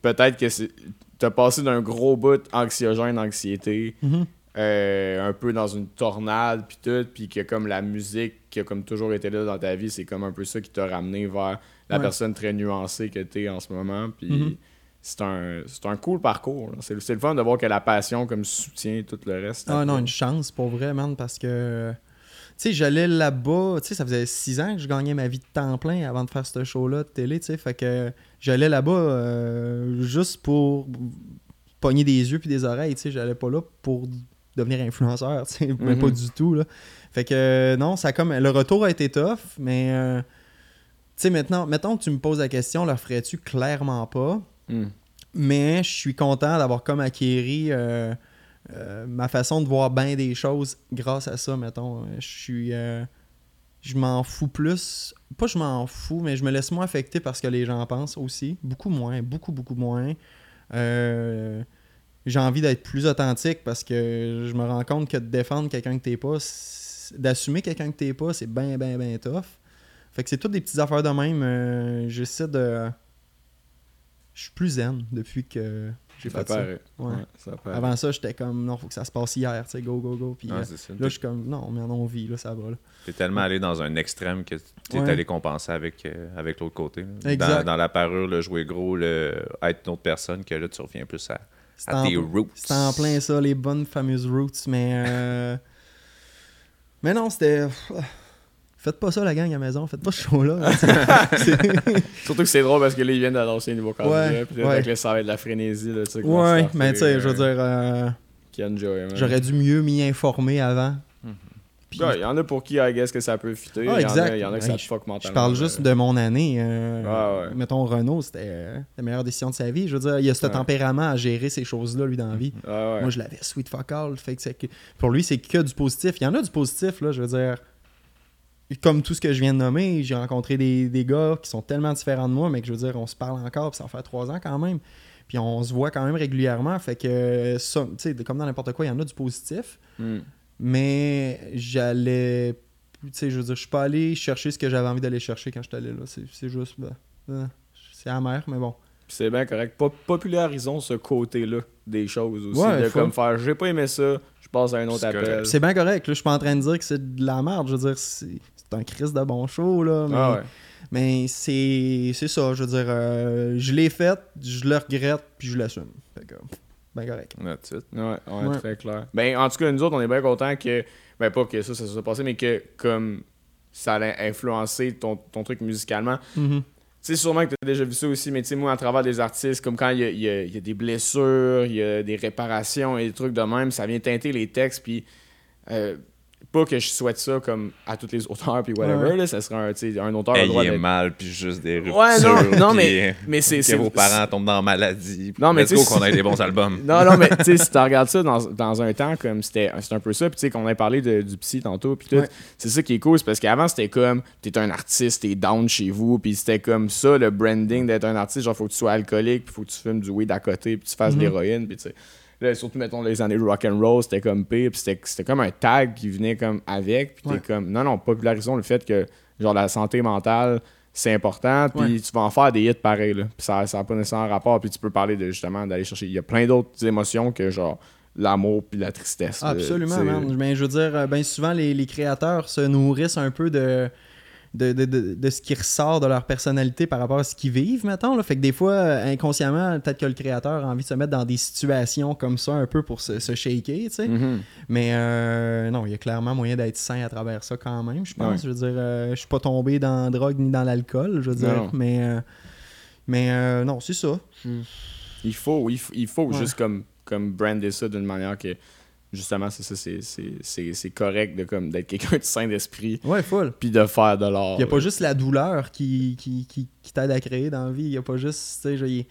peut-être que c'est- t'as passé d'un gros bout anxiogène, anxiété, Mhm. Euh, un peu dans une tornade puis tout puis que comme la musique qui a comme toujours été là dans ta vie c'est comme un peu ça qui t'a ramené vers la Ouais. personne très nuancée que t'es en ce moment puis Mhm. c'est un c'est un cool parcours c'est le fun de voir que la passion comme soutient tout le reste Ah non, une chance pour vrai, man, parce que. Tu sais, j'allais là-bas, tu sais, ça faisait six ans que je gagnais ma vie de temps plein avant de faire ce show-là de télé, tu sais, fait que j'allais là-bas euh, juste pour pogner des yeux puis des oreilles, tu sais, j'allais pas là pour devenir influenceur, tu sais, même Mhm. pas du tout, là. Fait que euh, non, ça a comme. Le retour a été tough, mais. euh, tu sais, maintenant, mettons que tu me poses la question, le ferais-tu clairement pas? Hmm. Mais je suis content d'avoir comme acquéri euh, euh, ma façon de voir bien des choses grâce à ça, mettons. Je suis. je m'en fous plus. Pas je m'en fous, mais je me laisse moins affecter par ce que les gens pensent aussi. Beaucoup moins, beaucoup, beaucoup moins. Euh, J'ai envie d'être plus authentique parce que je me rends compte que de défendre quelqu'un que t'es pas, d'assumer quelqu'un que t'es pas, c'est bien, bien, bien tough. Fait que c'est toutes des petites affaires de même. euh, J'essaie de. Je suis plus zen depuis que j'ai fait ça. paraît Ouais. Ouais, ça paraît. Avant ça, j'étais comme non, faut que ça se passe hier, tu sais, go, go, go. Puis Ah, euh, là, je suis comme non, mais on vit, là, ça va. T'es tellement allé dans un extrême que t'es allé compenser avec, euh, avec l'autre côté. Dans, dans la parure, le jouer gros, le être une autre personne, que là, tu reviens plus à, à en, tes roots. c'était en plein ça, les bonnes fameuses roots, mais. euh, mais non, c'était. Faites pas ça, la gang à la maison, faites pas ce show-là. Surtout que c'est drôle parce que là ils viennent d'annoncer un nouveau candidat Ouais, puis là, ouais. fait que là, ça va être de la frénésie là, ouais, mais tu sais, je veux euh, dire, euh, j'aurais dû mieux m'y informer avant. Ouais, il y en a pour qui, I guess, que ça peut fitter. Il Ah, y en il y en a que ça te je- fuck Je mentalement. parle juste de mon année. euh, Ouais, ouais. Mettons, Renault, c'était euh, la meilleure décision de sa vie. Je veux dire, il a ce tempérament à gérer ces choses-là, lui, dans la vie. Ouais. Moi, je l'avais sweet fuck all. Fait que pour lui, c'est que du positif. Il y en a du positif, là, je veux dire. Comme tout ce que je viens de nommer, j'ai rencontré des, des gars qui sont tellement différents de moi, mais que je veux dire, on se parle encore, puis ça va faire trois ans quand même. Puis on se voit quand même régulièrement. Fait que, ça, comme dans n'importe quoi, il y en a du positif. Hmm. Mais j'allais. Tu sais, je veux dire, je suis pas allé chercher ce que j'avais envie d'aller chercher quand j'étais allé là. C'est c'est juste. ben, euh, c'est amer, mais bon. Puis c'est bien correct. Po- popularisons ce côté-là des choses aussi. Ouais, de faut- comme faire, j'ai pas aimé ça, je passe à un autre appel. C'est bien correct, là, je suis pas en train de dire que c'est de la merde, je veux dire, c'est c'est un Chris de bon show, là, mais, Ah ouais. mais c'est c'est ça, je veux dire, euh, je l'ai fait, je le regrette, puis je l'assume. Fait que, bien correct. That's it. Ouais, ouais, Ouais. très clair. Ben, en tout cas, nous autres, on est bien contents que. Ben, pas que ça, ça soit passé, mais que comme ça allait influencer ton, ton truc musicalement. Mhm. Tu sais, sûrement que tu as déjà vu ça aussi, mais tu sais, moi, à travers des artistes, comme quand il y a, il y a- il y a des blessures, il y a des réparations et des trucs de même, ça vient teinter les textes, puis euh, pas que je souhaite ça comme à tous les auteurs, puis whatever, Ouais. là, ça serait un, un auteur a le droit d'être- mal, puis juste des ruptures. Ouais, non, non, mais, mais c'est... que c'est- vos parents tombent dans la maladie. puis Non, mais qu'on ait des bons albums. Non, non, mais tu sais, si tu regardes ça dans, dans un temps, comme c'était c'est un peu ça, puis tu sais, qu'on a parlé de- du psy tantôt, puis tout, Ouais. c'est ça qui est cool, c'est parce qu'avant, c'était comme, t'es un artiste, t'es down chez vous, puis c'était comme ça, le branding d'être un artiste, genre, faut que tu sois alcoolique, puis faut que tu fumes du weed à côté, puis tu fasses de Mhm. l'héroïne, puis tu sais. Là, surtout, mettons, les années rock and roll, c'était comme pire, puis c'était comme un tag qui venait comme avec, puis t'es comme, non, non, popularisons le fait que, genre, la santé mentale, c'est important, puis Ouais. tu vas en faire des hits pareils, là. Puis ça n'a pas nécessairement rapport, puis tu peux parler de, justement, d'aller chercher. Il y a plein d'autres émotions que, genre, l'amour puis la tristesse. Absolument, man. Mais je veux dire, bien souvent, les, les créateurs se nourrissent un peu de, de, de, de- de ce qui ressort de leur personnalité par rapport à ce qu'ils vivent, mettons. Là. Fait que des fois, euh, inconsciemment, peut-être que le créateur a envie de se mettre dans des situations comme ça, un peu pour se, se shaker, tu sais. Mhm. Mais euh, non, il y a clairement moyen d'être sain à travers ça quand même, je pense. Ouais. Je veux dire, euh, je suis pas tombé dans la drogue ni dans l'alcool, je veux dire. Non. Mais, euh, mais euh, non, c'est ça. Il faut, il faut, il faut Ouais. juste comme, comme brander ça d'une manière que, justement, c'est ça, c'est- correct de, comme, d'être quelqu'un de sain d'esprit, Ouais, full. puis de faire de l'art. Il n'y a pas juste la douleur qui, qui, qui, qui t'aide à créer dans la vie. Il n'y a pas juste, tu sais,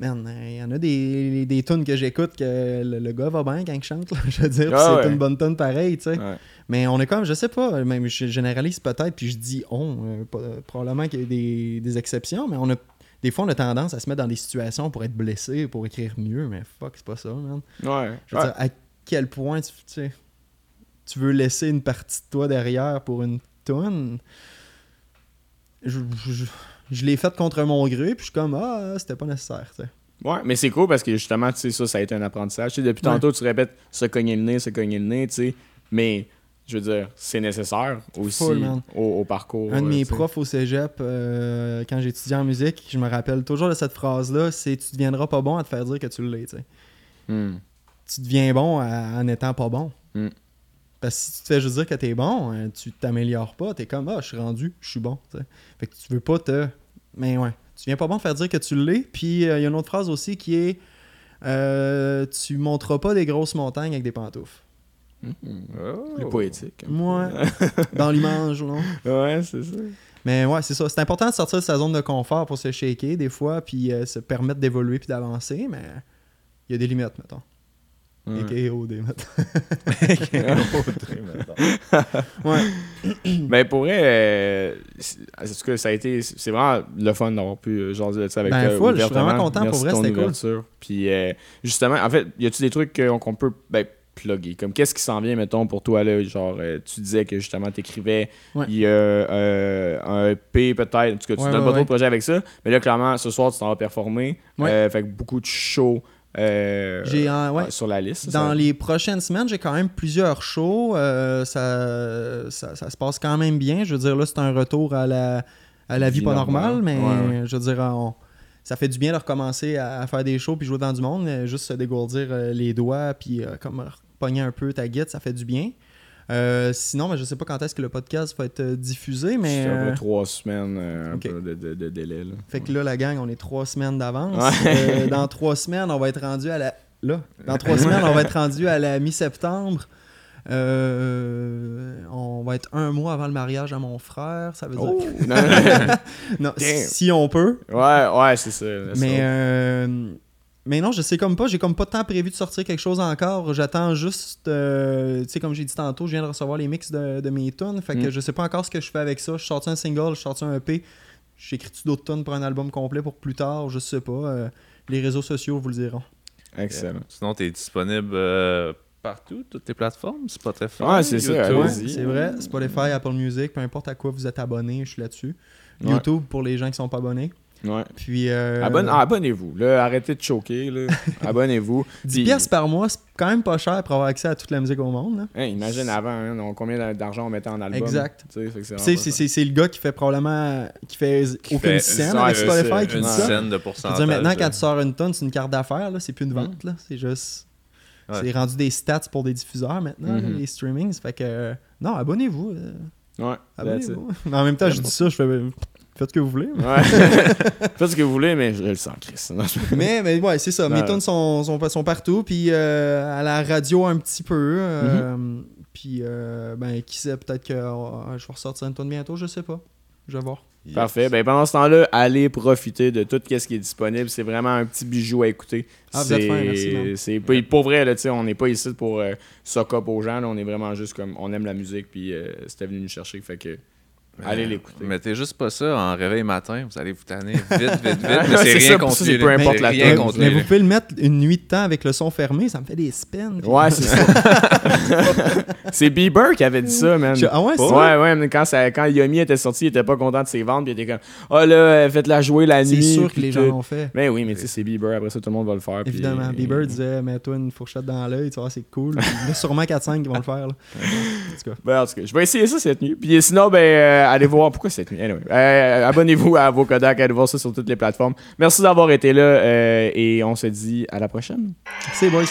Man, euh, il y en a des, des tunes que j'écoute que le, le gars va bien quand il chante, là, je veux dire, Ah c'est ouais. une bonne tune pareille, tu sais. Ouais. Mais on est comme, je sais pas, même je généralise peut-être, puis je dis on, euh, probablement qu'il y a des, des exceptions, mais on a des fois on a tendance à se mettre dans des situations pour être blessé, pour écrire mieux, mais fuck, c'est pas ça, man. Ouais. Je veux Ouais. dire, à quel point tu, tu sais, tu veux laisser une partie de toi derrière pour une tonne. Je, je, je l'ai fait contre mon gré, puis je suis comme, ah, c'était pas nécessaire, tu sais. Ouais, mais c'est cool parce que justement, tu sais, ça, ça a été un apprentissage. Tu sais, depuis Ouais. tantôt, tu répètes se cogner le nez, se cogner le nez, tu sais. Mais, je veux dire, c'est nécessaire aussi au, au parcours. Un de mes profs au cégep, euh, quand j'étudiais en musique, je me rappelle toujours de cette phrase-là c'est tu deviendras pas bon à te faire dire que tu l'es. Hmm. Tu deviens bon à- en n'étant pas bon. Mm. Parce que si tu te fais juste dire que t'es bon, euh, tu t'améliores pas, t'es comme ah je suis rendu, je suis bon. tu sais. Fait que tu veux pas te. Mais ouais, tu viens pas bon te faire dire que tu l'es. Puis euh, il y a une autre phrase aussi qui est euh, tu monteras pas des grosses montagnes avec des pantoufles. Oh. Plus poétique. Moi, dans l'image, non? Ouais, c'est ça. Mais ouais, c'est ça. C'est important de sortir de sa zone de confort pour se shaker des fois, puis euh, se permettre d'évoluer puis d'avancer, mais il y a des limites, mettons. Ouais. Et KO des mettons. Ouais. Ben pour vrai, euh, c'est- cas, ça a été, c'est vraiment le fun d'avoir pu euh, jaser de ça avec Ben, toi. full, je suis vraiment content, pour vrai, c'était cool. Puis euh, justement, en fait, y a-tu des trucs qu'on qu'on peut ben, plugger? Comme qu'est-ce qui s'en vient, mettons, pour toi là? Genre, euh, tu disais que justement, t'écrivais, Ouais. il y a euh, un EP peut-être, en tout cas, tu Ouais, donnes ouais, pas trop de projets avec ça. Mais là, clairement, ce soir, tu t'en vas performer. Euh, fait que beaucoup de shows euh, J'ai sur la liste. Dans ça. les prochaines semaines, j'ai quand même plusieurs shows. ça, ça, ça se passe quand même bien. Je veux dire, là, c'est un retour à la, à la vie, Vie pas normale. normale, mais je veux dire, on- ça fait du bien de recommencer à, faire des shows puis jouer dans du monde. Juste se dégourdir les doigts puis euh, comme pogner un peu ta guide, ça fait du bien. Euh, sinon, ben, je sais pas quand est-ce que le podcast va être euh, diffusé, mais. C'est un peu euh, trois semaines, euh, un peu de, de- de délai. Là. Fait que là, la gang, on est trois semaines d'avance. Ouais. Dans trois semaines, on va être rendu à la. Là, dans trois semaines, on va être rendu à la mi-septembre. On va être un mois avant le mariage à mon frère. Ça veut dire. Oh! Non, non, si on peut. Ouais, ouais, c'est ça. Mais, mais non, je sais comme pas. J'ai comme pas de temps prévu de sortir quelque chose encore. J'attends juste. euh, tu sais, comme j'ai dit tantôt, je viens de recevoir les mix de, de mes tunes. Fait que Mm. je sais pas encore ce que je fais avec ça. Je sorti un single, je sorti un EP. J'écris-tu d'autres tunes pour un album complet pour plus tard? Je sais pas. Euh, les réseaux sociaux vous le diront. Excellent. Sinon, tu es disponible euh, partout, toutes tes plateformes, Spotify. Ouais, c'est ça. Ouais, c'est vrai. Spotify, Apple Music, peu importe à quoi vous êtes abonné, je suis là-dessus. Ouais. YouTube pour les gens qui sont pas abonnés. Ouais. Puis. euh, Abonne- ah, Abonnez-vous. Là, arrêtez de choquer. là. Abonnez-vous. 10 Puis- pièces par mois, c'est quand même pas cher pour avoir accès à toute la musique au monde. là. Hein, imagine avant, hein, on- combien d'argent on mettait en album. Exact. C'est le gars qui fait probablement. qui fait Qui aucune fait- scène avec c'est- Spotify qui une dit ça. scène de pourcentage. dire, maintenant, quand tu sors une tonne, c'est une carte d'affaires, là, c'est plus une vente, là. C'est juste. Ouais. C'est rendu des stats pour des diffuseurs maintenant, Mhm. les streamings. Fait que. euh, non, abonnez-vous. euh. Ouais, abonnez-vous. Mais en même temps, je dis ça, je fais. Faites ce que vous voulez. Ouais. Faites ce que vous voulez, mais je le sens, Chris. Non, je- mais, mais ouais, c'est ça. Mes Ouais. tunes sont, sont, sont partout. Puis euh, à la radio un petit peu. euh, Puis, euh, ben, qui sait, peut-être que euh, je vais ressortir une tune bientôt, je sais pas. Je vais voir. Yes. Parfait. Ben, pendant ce temps-là, allez profiter de tout ce qui est disponible. C'est vraiment un petit bijou à écouter. Ah, vous êtes C'est- fin, merci. C'est pas pour vrai, là, on n'est pas ici pour euh, sock up aux gens. là. on est vraiment juste comme on aime la musique. Puis euh, c'était venu nous chercher. Fait que allez l'écouter. Mettez juste pas ça en réveil matin, vous allez vous tanner vite, vite, vite. Mais c'est c'est rien ça, contre ça, c'est lui, peu importe C'est la rien contre mais lui, vous pouvez le mettre une nuit de temps avec le son fermé, ça me fait des spins. Ouais, c'est ça. c'est Bieber qui avait dit ça, man. Je- Ah ouais, c'est Ouais, ouais, mais quand, ça, quand Yomi était sorti, il était pas content de ses ventes, puis il était comme Ah là, euh, faites-la jouer la C'est nuit. sûr que les tout. gens l'ont fait. Ben oui, mais tu sais, c'est Bieber, après ça, tout le monde va le faire. puis- Évidemment, Bieber disait mets-toi une fourchette dans l'œil, tu vois, c'est cool. Il y en a sûrement 4-5 qui vont le faire. là. En tout cas. Ben, en tout cas, je vais essayer ça cette nuit. Puis sinon, ben, euh, allez voir. Pourquoi cette nuit euh, Abonnez-vous à vos Kodak, allez voir ça sur toutes les plateformes. Merci d'avoir été là euh, et on se dit à la prochaine. C'est boys.